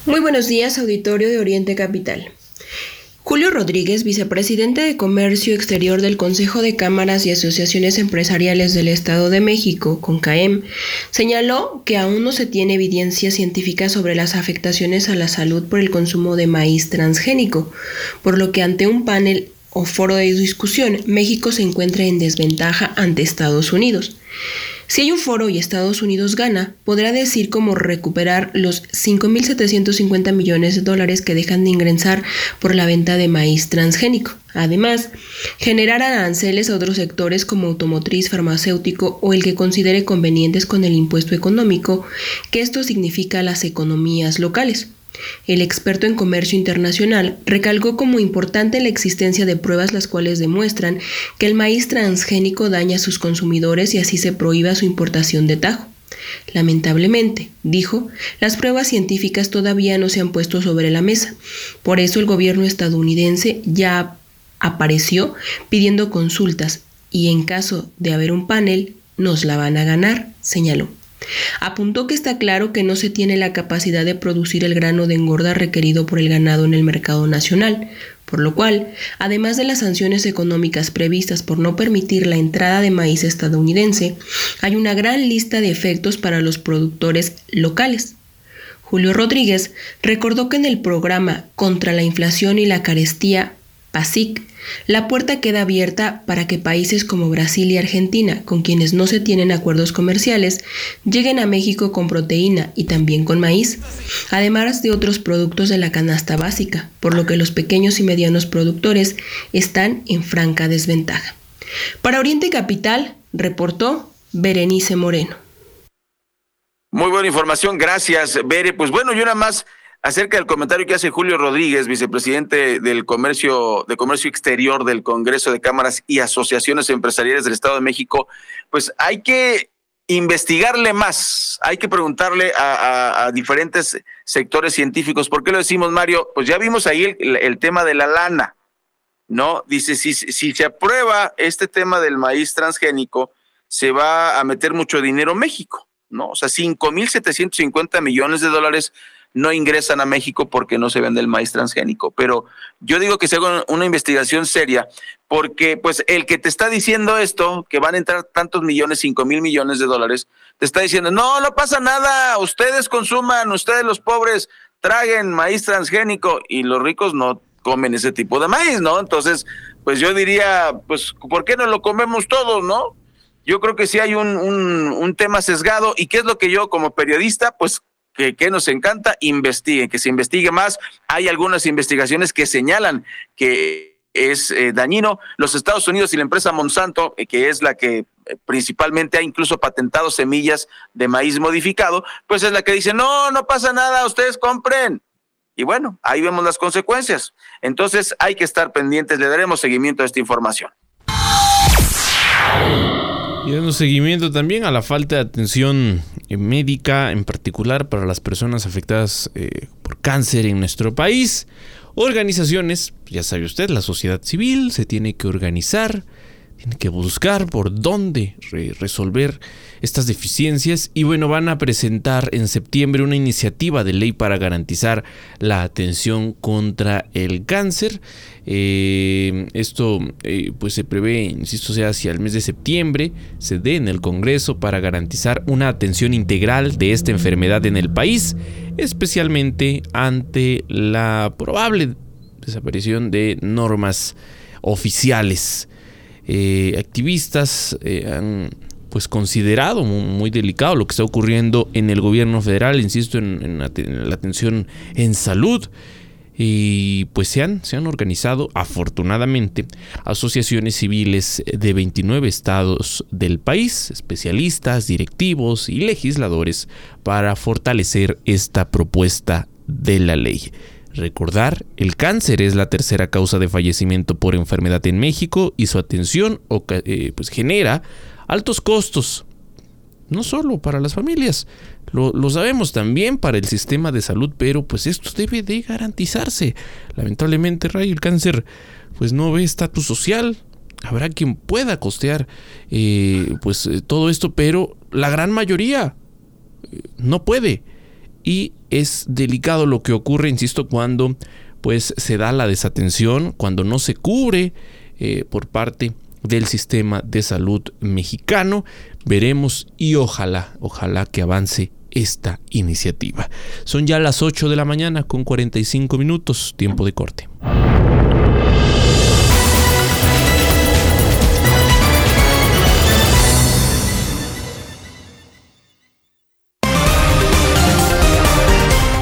Muy buenos días, auditorio de Oriente Capital. Julio Rodríguez, vicepresidente de Comercio Exterior del Consejo de Cámaras y Asociaciones Empresariales del Estado de México, CONCAEM, señaló que aún no se tiene evidencia científica sobre las afectaciones a la salud por el consumo de maíz transgénico, por lo que ante un panel o foro de discusión, México se encuentra en desventaja ante Estados Unidos. Si hay un foro y Estados Unidos gana, podrá decir cómo recuperar los 5.750 millones de dólares que dejan de ingresar por la venta de maíz transgénico. Además, generar aranceles a otros sectores como automotriz, farmacéutico o el que considere convenientes con el impuesto económico, que esto significa las economías locales. El experto en comercio internacional recalcó como importante la existencia de pruebas las cuales demuestran que el maíz transgénico daña a sus consumidores y así se prohíba su importación de tajo. Lamentablemente, dijo, las pruebas científicas todavía no se han puesto sobre la mesa. Por eso el gobierno estadounidense ya apareció pidiendo consultas y en caso de haber un panel, nos la van a ganar, señaló. Apuntó que está claro que no se tiene la capacidad de producir el grano de engorda requerido por el ganado en el mercado nacional, por lo cual, además de las sanciones económicas previstas por no permitir la entrada de maíz estadounidense, hay una gran lista de efectos para los productores locales. Julio Rodríguez recordó que en el programa Contra la Inflación y la Carestía, PASIC, la puerta queda abierta para que países como Brasil y Argentina, con quienes no se tienen acuerdos comerciales, lleguen a México con proteína y también con maíz, además de otros productos de la canasta básica, por lo que los pequeños y medianos productores están en franca desventaja. Para Oriente Capital, reportó Berenice Moreno. Muy buena información, gracias, Bere. Pues bueno, yo nada más acerca del comentario que hace Julio Rodríguez, vicepresidente del comercio, de comercio exterior del Congreso de Cámaras y Asociaciones Empresariales del Estado de México, pues hay que investigarle más, hay que preguntarle a, diferentes sectores científicos. ¿Por qué lo decimos, Mario? Pues ya vimos ahí el, tema de la lana, ¿no? Dice, si, si se aprueba este tema del maíz transgénico, se va a meter mucho dinero México, ¿no? O sea, 5.750 millones de dólares no ingresan a México porque no se vende el maíz transgénico. Pero yo digo que se haga una investigación seria, porque pues el que te está diciendo esto, que van a entrar tantos millones, cinco mil millones de dólares, te está diciendo, no, no pasa nada, ustedes consuman, ustedes los pobres traguen maíz transgénico y los ricos no comen ese tipo de maíz, ¿no? Entonces, pues yo diría, pues, ¿por qué no lo comemos todos, no? Yo creo que sí hay un, un, un tema sesgado y qué es lo que yo como periodista, pues que, nos encanta, investiguen, que se investigue más. Hay algunas investigaciones que señalan que es eh, dañino. Los Estados Unidos y la empresa Monsanto, eh, que es la que eh, principalmente ha incluso patentado semillas de maíz modificado, pues es la que dice, no, no pasa nada, ustedes compren. Y bueno, ahí vemos las consecuencias. Entonces hay que estar pendientes, le daremos seguimiento a esta información. Y dando seguimiento también a la falta de atención eh, médica, en particular para las personas afectadas eh, por cáncer en nuestro país. Organizaciones, ya sabe usted, la sociedad civil se tiene que organizar tiene que buscar por dónde resolver estas deficiencias y bueno, van a presentar en septiembre una iniciativa de ley para garantizar la atención contra el cáncer. Eh, esto eh, pues se prevé, insisto, sea hacia el mes de septiembre, se dé en el Congreso para garantizar una atención integral de esta enfermedad en el país, especialmente ante la probable desaparición de normas oficiales. Eh, activistas eh, han pues considerado muy, delicado lo que está ocurriendo en el gobierno federal, insisto, en, la, atención en salud. Y pues se han, se han organizado afortunadamente asociaciones civiles de 29 estados del país, especialistas, directivos y legisladores para fortalecer esta propuesta de la ley. Recordar, el cáncer es la tercera causa de fallecimiento por enfermedad en México y su atención eh, pues genera altos costos, no solo para las familias, lo, sabemos también para el sistema de salud, pero pues esto debe de garantizarse. Lamentablemente, Ray, el cáncer pues no ve estatus social. Habrá quien pueda costear eh, pues eh, todo esto, pero la gran mayoría no puede. Y es delicado lo que ocurre, insisto, cuando pues se da la desatención, cuando no se cubre eh, por parte del sistema de salud mexicano. Veremos y ojalá, ojalá que avance esta iniciativa. Son ya las 8 de la mañana con 45 minutos, tiempo de corte.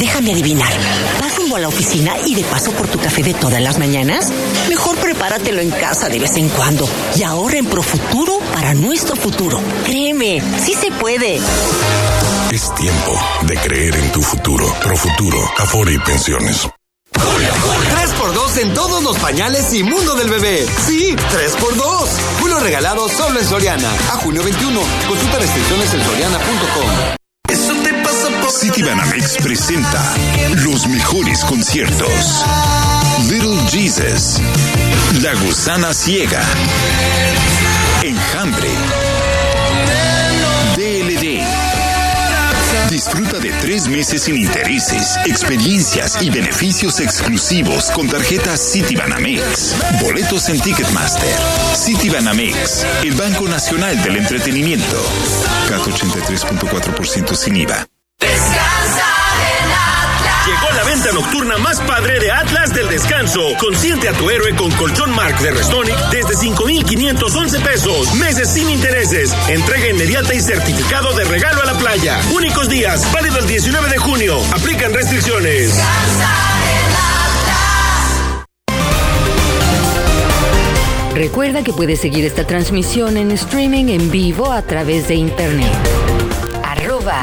Déjame adivinar. ¿Vas rumbo a la oficina y de paso por tu café de todas las mañanas? Mejor prepáratelo en casa de vez en cuando y ahorra en Profuturo para nuestro futuro. Créeme, sí se puede. Es tiempo de creer en tu futuro. Profuturo, Afore y Pensiones. 3x2 en todos los pañales y mundo del bebé. Sí, 3x2. Uno regalado solo en Soriana. A junio 21. Consulta restricciones en soriana.com. City Banamex presenta los mejores conciertos. Little Jesus, La Gusana Ciega, Enjambre, DLD. Disfruta de tres meses sin intereses, experiencias y beneficios exclusivos con tarjetas Citibanamex. Boletos en Ticketmaster. Citibanamex, el Banco Nacional del Entretenimiento. CAT 83.4% sin IVA. Llegó la venta nocturna más padre de Atlas del Descanso. Consiente a tu héroe con colchón Mark de Restonic desde 5,511 pesos. Meses sin intereses. Entrega inmediata y certificado de regalo a la playa. Únicos días. Válido el 19 de junio. Aplican restricciones. Recuerda que puedes seguir esta transmisión en streaming en vivo a través de internet. Arroba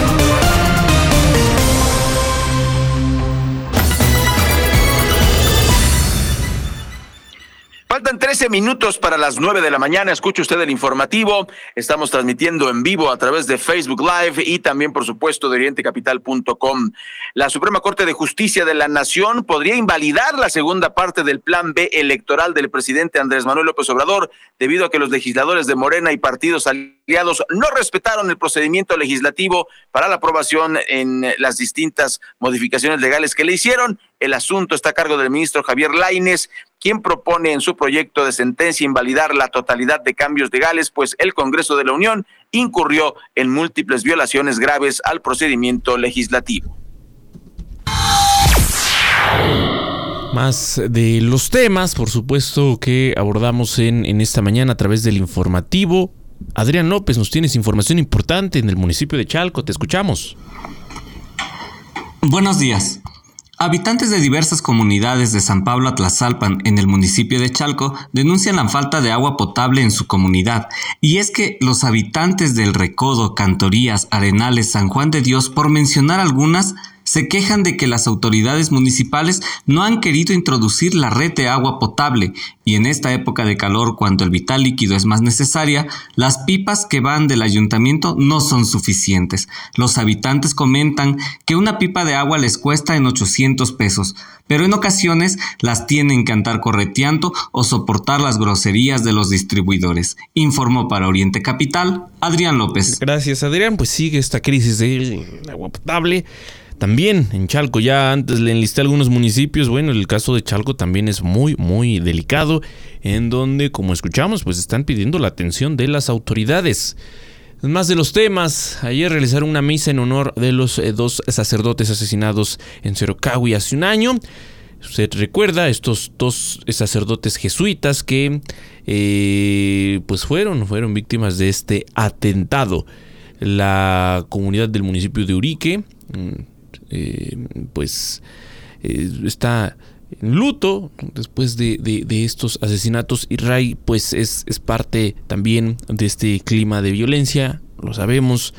Faltan 13 minutos para las 9 de la mañana. Escuche usted el informativo. Estamos transmitiendo en vivo a través de Facebook Live y también, por supuesto, de orientecapital.com. La Suprema Corte de Justicia de la Nación podría invalidar la segunda parte del plan B electoral del presidente Andrés Manuel López Obrador debido a que los legisladores de Morena y partidos aliados no respetaron el procedimiento legislativo para la aprobación en las distintas modificaciones legales que le hicieron. El asunto está a cargo del ministro Javier Laines, quien propone en su proyecto de sentencia invalidar la totalidad de cambios legales, pues el Congreso de la Unión incurrió en múltiples violaciones graves al procedimiento legislativo. Más de los temas, por supuesto, que abordamos en, en esta mañana a través del informativo. Adrián López, nos tienes información importante en el municipio de Chalco, te escuchamos. Buenos días. Habitantes de diversas comunidades de San Pablo Atlazalpan en el municipio de Chalco denuncian la falta de agua potable en su comunidad. Y es que los habitantes del Recodo, Cantorías, Arenales, San Juan de Dios, por mencionar algunas, se quejan de que las autoridades municipales no han querido introducir la red de agua potable y en esta época de calor cuando el vital líquido es más necesaria, las pipas que van del ayuntamiento no son suficientes. Los habitantes comentan que una pipa de agua les cuesta en 800 pesos, pero en ocasiones las tienen que andar correteando o soportar las groserías de los distribuidores. Informó para Oriente Capital Adrián López. Gracias Adrián, pues sigue esta crisis de agua potable. También en Chalco, ya antes le enlisté algunos municipios, bueno, el caso de Chalco también es muy, muy delicado, en donde, como escuchamos, pues están pidiendo la atención de las autoridades. Más de los temas, ayer realizaron una misa en honor de los eh, dos sacerdotes asesinados en Cerocahui hace un año. Usted recuerda estos dos sacerdotes jesuitas que eh, pues fueron, fueron víctimas de este atentado. La comunidad del municipio de Urique, eh, pues eh, está en luto después de, estos asesinatos. Y Ray pues es, es, parte también de este clima de violencia, lo sabemos,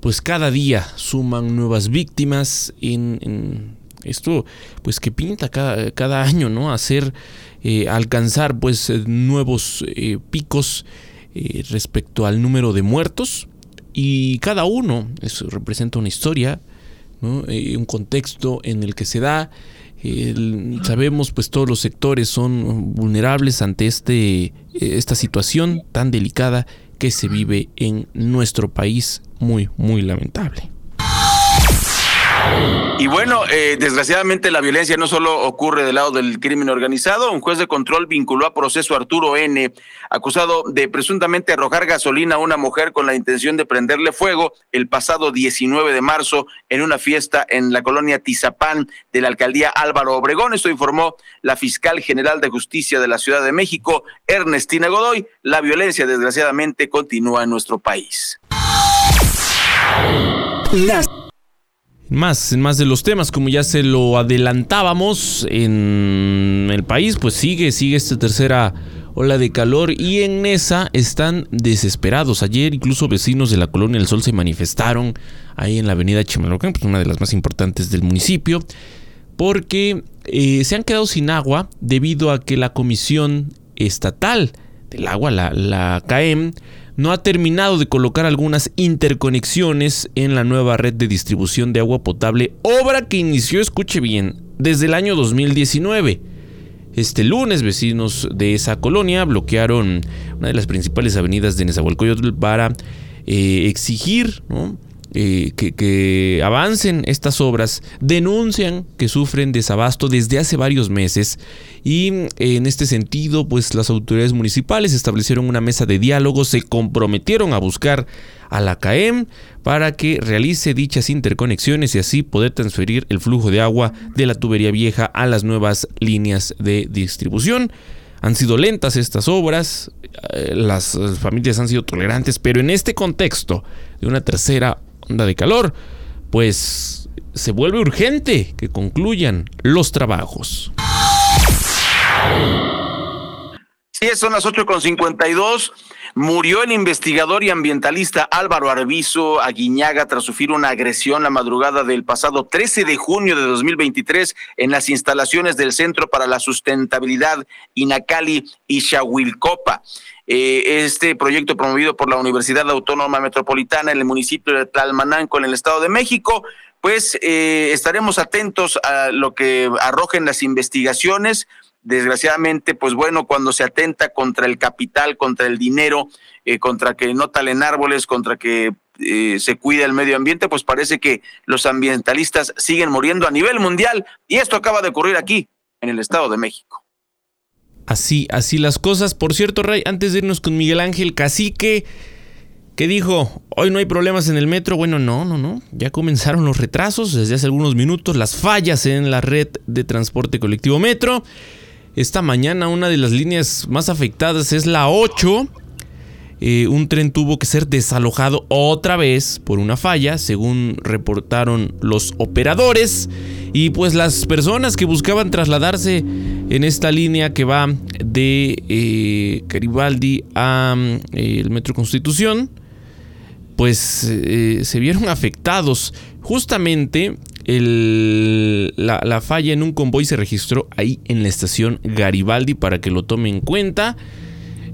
pues cada día suman nuevas víctimas en, esto pues que pinta cada, cada año, ¿no? Hacer, eh, alcanzar pues nuevos picos respecto al número de muertos. Y cada uno eso representa una historia, un contexto en el que se da sabemos pues todos los sectores son vulnerables ante este, esta situación tan delicada que se vive en nuestro país. Muy, muy lamentable. Y bueno, eh, desgraciadamente la violencia no solo ocurre del lado del crimen organizado. Un juez de control vinculó a proceso a Arturo N., acusado de presuntamente arrojar gasolina a una mujer con la intención de prenderle fuego el pasado 19 de marzo en una fiesta en la colonia Tizapán de la alcaldía Álvaro Obregón. Esto informó la fiscal general de justicia de la Ciudad de México, Ernestina Godoy. La violencia, desgraciadamente, continúa en nuestro país. Más, en más de los temas, como ya se lo adelantábamos en el país, pues sigue, sigue esta tercera ola de calor y en Nesa están desesperados. Ayer incluso vecinos de la Colonia del Sol se manifestaron ahí en la avenida Chimalhuacán, pues una de las más importantes del municipio, porque eh, se han quedado sin agua debido a que la Comisión Estatal del Agua, la, la CAEM, no ha terminado de colocar algunas interconexiones en la nueva red de distribución de agua potable, obra que inició, escuche bien, desde el año 2019. Este lunes, vecinos de esa colonia bloquearon una de las principales avenidas de Nezahualcóyotl para eh, exigir. Eh, que, avancen estas obras, denuncian que sufren desabasto desde hace varios meses y en este sentido pues las autoridades municipales establecieron una mesa de diálogo, se comprometieron a buscar a la CAEM para que realice dichas interconexiones y así poder transferir el flujo de agua de la tubería vieja a las nuevas líneas de distribución. Han sido lentas estas obras, eh, las familias han sido tolerantes, pero en este contexto de una tercera onda de calor, pues se vuelve urgente que concluyan los trabajos. Sí, son las 8.52. Murió el investigador y ambientalista Álvaro Arbizo Aguiñaga tras sufrir una agresión la madrugada del pasado 13 de junio de 2023 en las instalaciones del Centro para la Sustentabilidad Inacali y Chahuilcopa. Eh, este proyecto promovido por la Universidad Autónoma Metropolitana en el municipio de Tlalmananco, en el Estado de México, pues eh, estaremos atentos a lo que arrojen las investigaciones. Desgraciadamente, pues bueno, cuando se atenta contra el capital, contra el dinero, eh, contra que no talen árboles, contra que se cuide el medio ambiente, pues parece que los ambientalistas siguen muriendo a nivel mundial y esto acaba de ocurrir aquí, en el Estado de México. Así, así las cosas. Por cierto, Ray, antes de irnos con Miguel Ángel Cacique, que dijo, hoy no hay problemas en el metro. Bueno, no, no, no. Ya comenzaron los retrasos desde hace algunos minutos, las fallas en la red de transporte colectivo metro. Esta mañana una de las líneas más afectadas es la 8 eh, un tren tuvo que ser desalojado otra vez por una falla, según reportaron los operadores. Y pues las personas que buscaban trasladarse en esta línea que va de eh, Garibaldi a eh, el Metro Constitución, pues se vieron afectados. Justamente la, la, falla en un convoy se registró ahí en la estación Garibaldi para que lo tome en cuenta.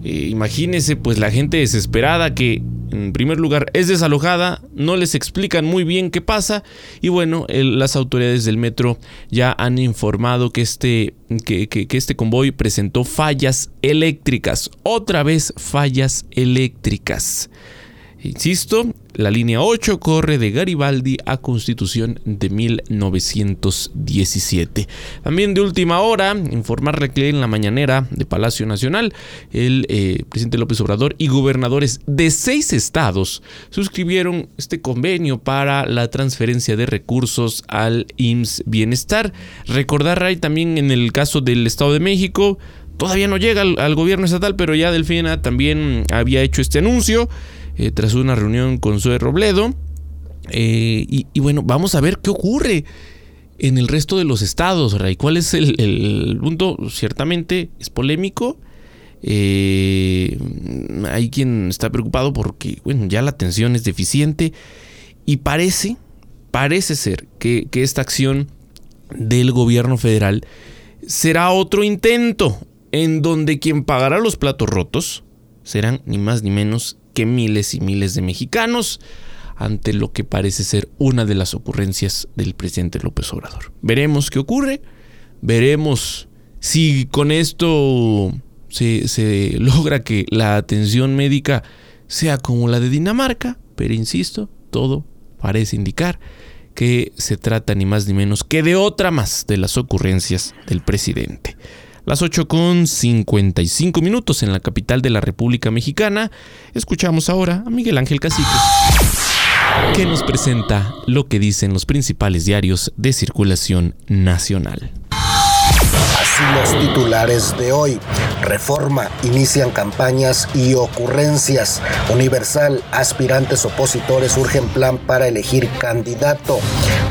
Eh, imagínese pues la gente desesperada que en primer lugar es desalojada, no les explican muy bien qué pasa y bueno, las autoridades del metro ya han informado que este, que este convoy presentó fallas eléctricas, otra vez fallas eléctricas. Insisto, la línea 8 corre de Garibaldi a Constitución de 1917. También de última hora, informarle que en la mañanera de Palacio Nacional, el eh, presidente López Obrador y gobernadores de seis estados suscribieron este convenio para la transferencia de recursos al IMSS Bienestar. Recordar, Ray, también en el caso del Estado de México, todavía no llega al, al gobierno estatal, pero ya Delfina también había hecho este anuncio. Eh, tras una reunión con Zoe Robledo. Eh, y, bueno, vamos a ver qué ocurre. en el resto de los estados, Ray. ¿Cuál es el, punto? Ciertamente es polémico. Eh, hay quien está preocupado porque, bueno, ya la atención es deficiente y parece, parece ser que, que esta acción del gobierno federal será otro intento en donde quien pagará los platos rotos serán ni más ni menos que miles y miles de mexicanos ante lo que parece ser una de las ocurrencias del presidente López Obrador. Veremos qué ocurre, veremos si con esto se, [LAUGHS] logra que la atención médica sea como la de Dinamarca, pero insisto, todo parece indicar que se trata ni más ni menos que de otra más de las ocurrencias del presidente. Las 8 con 55 minutos en la capital de la República Mexicana. Escuchamos ahora a Miguel Ángel Cacique, que nos presenta lo que dicen los principales diarios de circulación nacional. Los titulares de hoy. Reforma, inician campañas y ocurrencias. Universal, aspirantes opositores urgen plan para elegir candidato.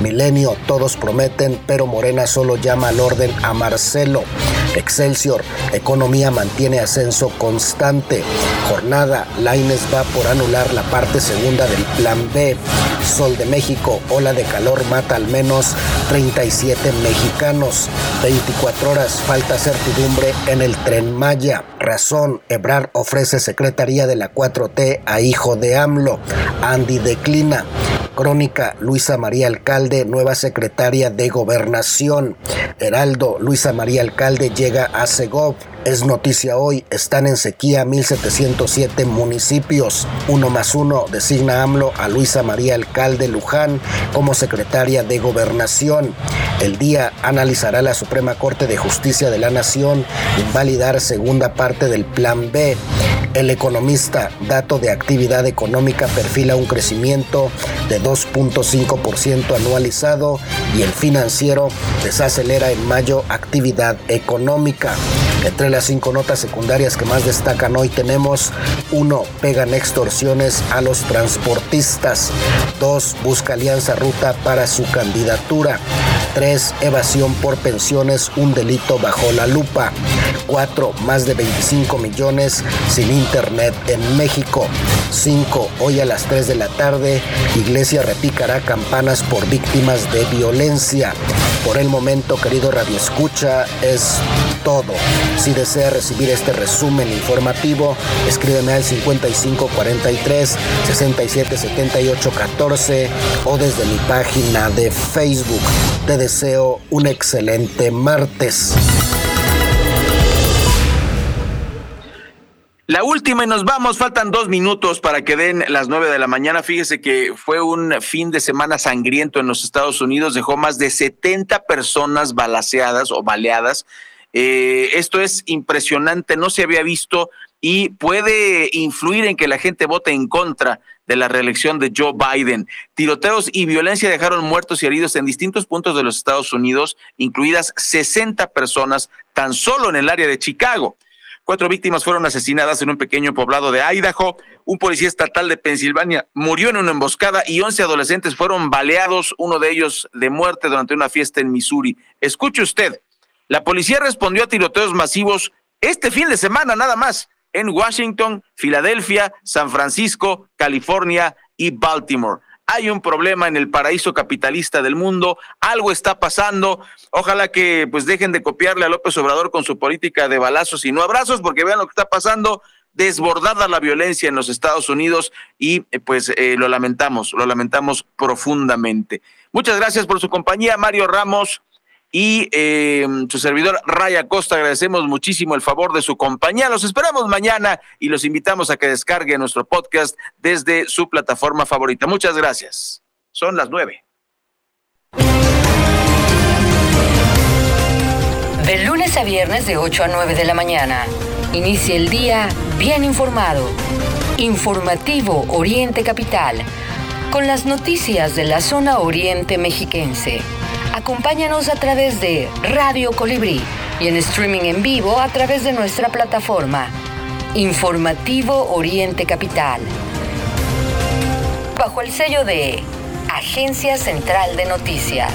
Milenio, todos prometen, pero Morena solo llama al orden a Marcelo. Excelsior, economía mantiene ascenso constante. Jornada, Laines va por anular la parte segunda del plan B. Sol de México, ola de calor mata al menos 37 mexicanos. 24 horas, falta certidumbre en el tren Maya. Razón, Ebrar ofrece Secretaría de la 4T a hijo de AMLO. Andy declina. Crónica, Luisa María Alcalde, nueva secretaria de Gobernación. Heraldo, Luisa María Alcalde llega a Segov. Es noticia hoy, están en sequía 1707 municipios. Uno más uno designa AMLO a Luisa María Alcalde Luján como secretaria de Gobernación. El día analizará la Suprema Corte de Justicia de la Nación invalidar segunda parte del Plan B. El economista, dato de actividad económica, perfila un crecimiento de 2.5% anualizado y el financiero desacelera en mayo actividad económica. Las cinco notas secundarias que más destacan hoy tenemos 1. Pegan extorsiones a los transportistas. 2. Busca alianza ruta para su candidatura. 3. Evasión por pensiones, un delito bajo la lupa. 4. Más de 25 millones sin internet en México. 5. Hoy a las 3 de la tarde, Iglesia repicará campanas por víctimas de violencia. Por el momento, querido Radio Escucha, es todo. Si desea recibir este resumen informativo, escríbeme al 5543 6778 14 o desde mi página de Facebook. Te deseo un excelente martes. La última y nos vamos, faltan dos minutos para que den las nueve de la mañana. Fíjese que fue un fin de semana sangriento en los Estados Unidos, dejó más de 70 personas balaseadas o baleadas. Eh, esto es impresionante, no se había visto y puede influir en que la gente vote en contra de la reelección de Joe Biden. Tiroteos y violencia dejaron muertos y heridos en distintos puntos de los Estados Unidos, incluidas 60 personas tan solo en el área de Chicago. Cuatro víctimas fueron asesinadas en un pequeño poblado de Idaho. Un policía estatal de Pensilvania murió en una emboscada y once adolescentes fueron baleados, uno de ellos de muerte durante una fiesta en Missouri. Escuche usted, la policía respondió a tiroteos masivos este fin de semana nada más en Washington, Filadelfia, San Francisco, California y Baltimore hay un problema en el paraíso capitalista del mundo, algo está pasando. Ojalá que pues dejen de copiarle a López Obrador con su política de balazos y no abrazos, porque vean lo que está pasando, desbordada la violencia en los Estados Unidos y eh, pues eh, lo lamentamos, lo lamentamos profundamente. Muchas gracias por su compañía, Mario Ramos y eh, su servidor Raya Costa. Agradecemos muchísimo el favor de su compañía. Los esperamos mañana y los invitamos a que descargue nuestro podcast desde su plataforma favorita. Muchas gracias. Son las nueve. De lunes a viernes de 8 a 9 de la mañana. Inicia el día bien informado. Informativo Oriente Capital. Con las noticias de la zona oriente mexiquense. Acompáñanos a través de Radio Colibrí y en streaming en vivo a través de nuestra plataforma Informativo Oriente Capital. Bajo el sello de Agencia Central de Noticias.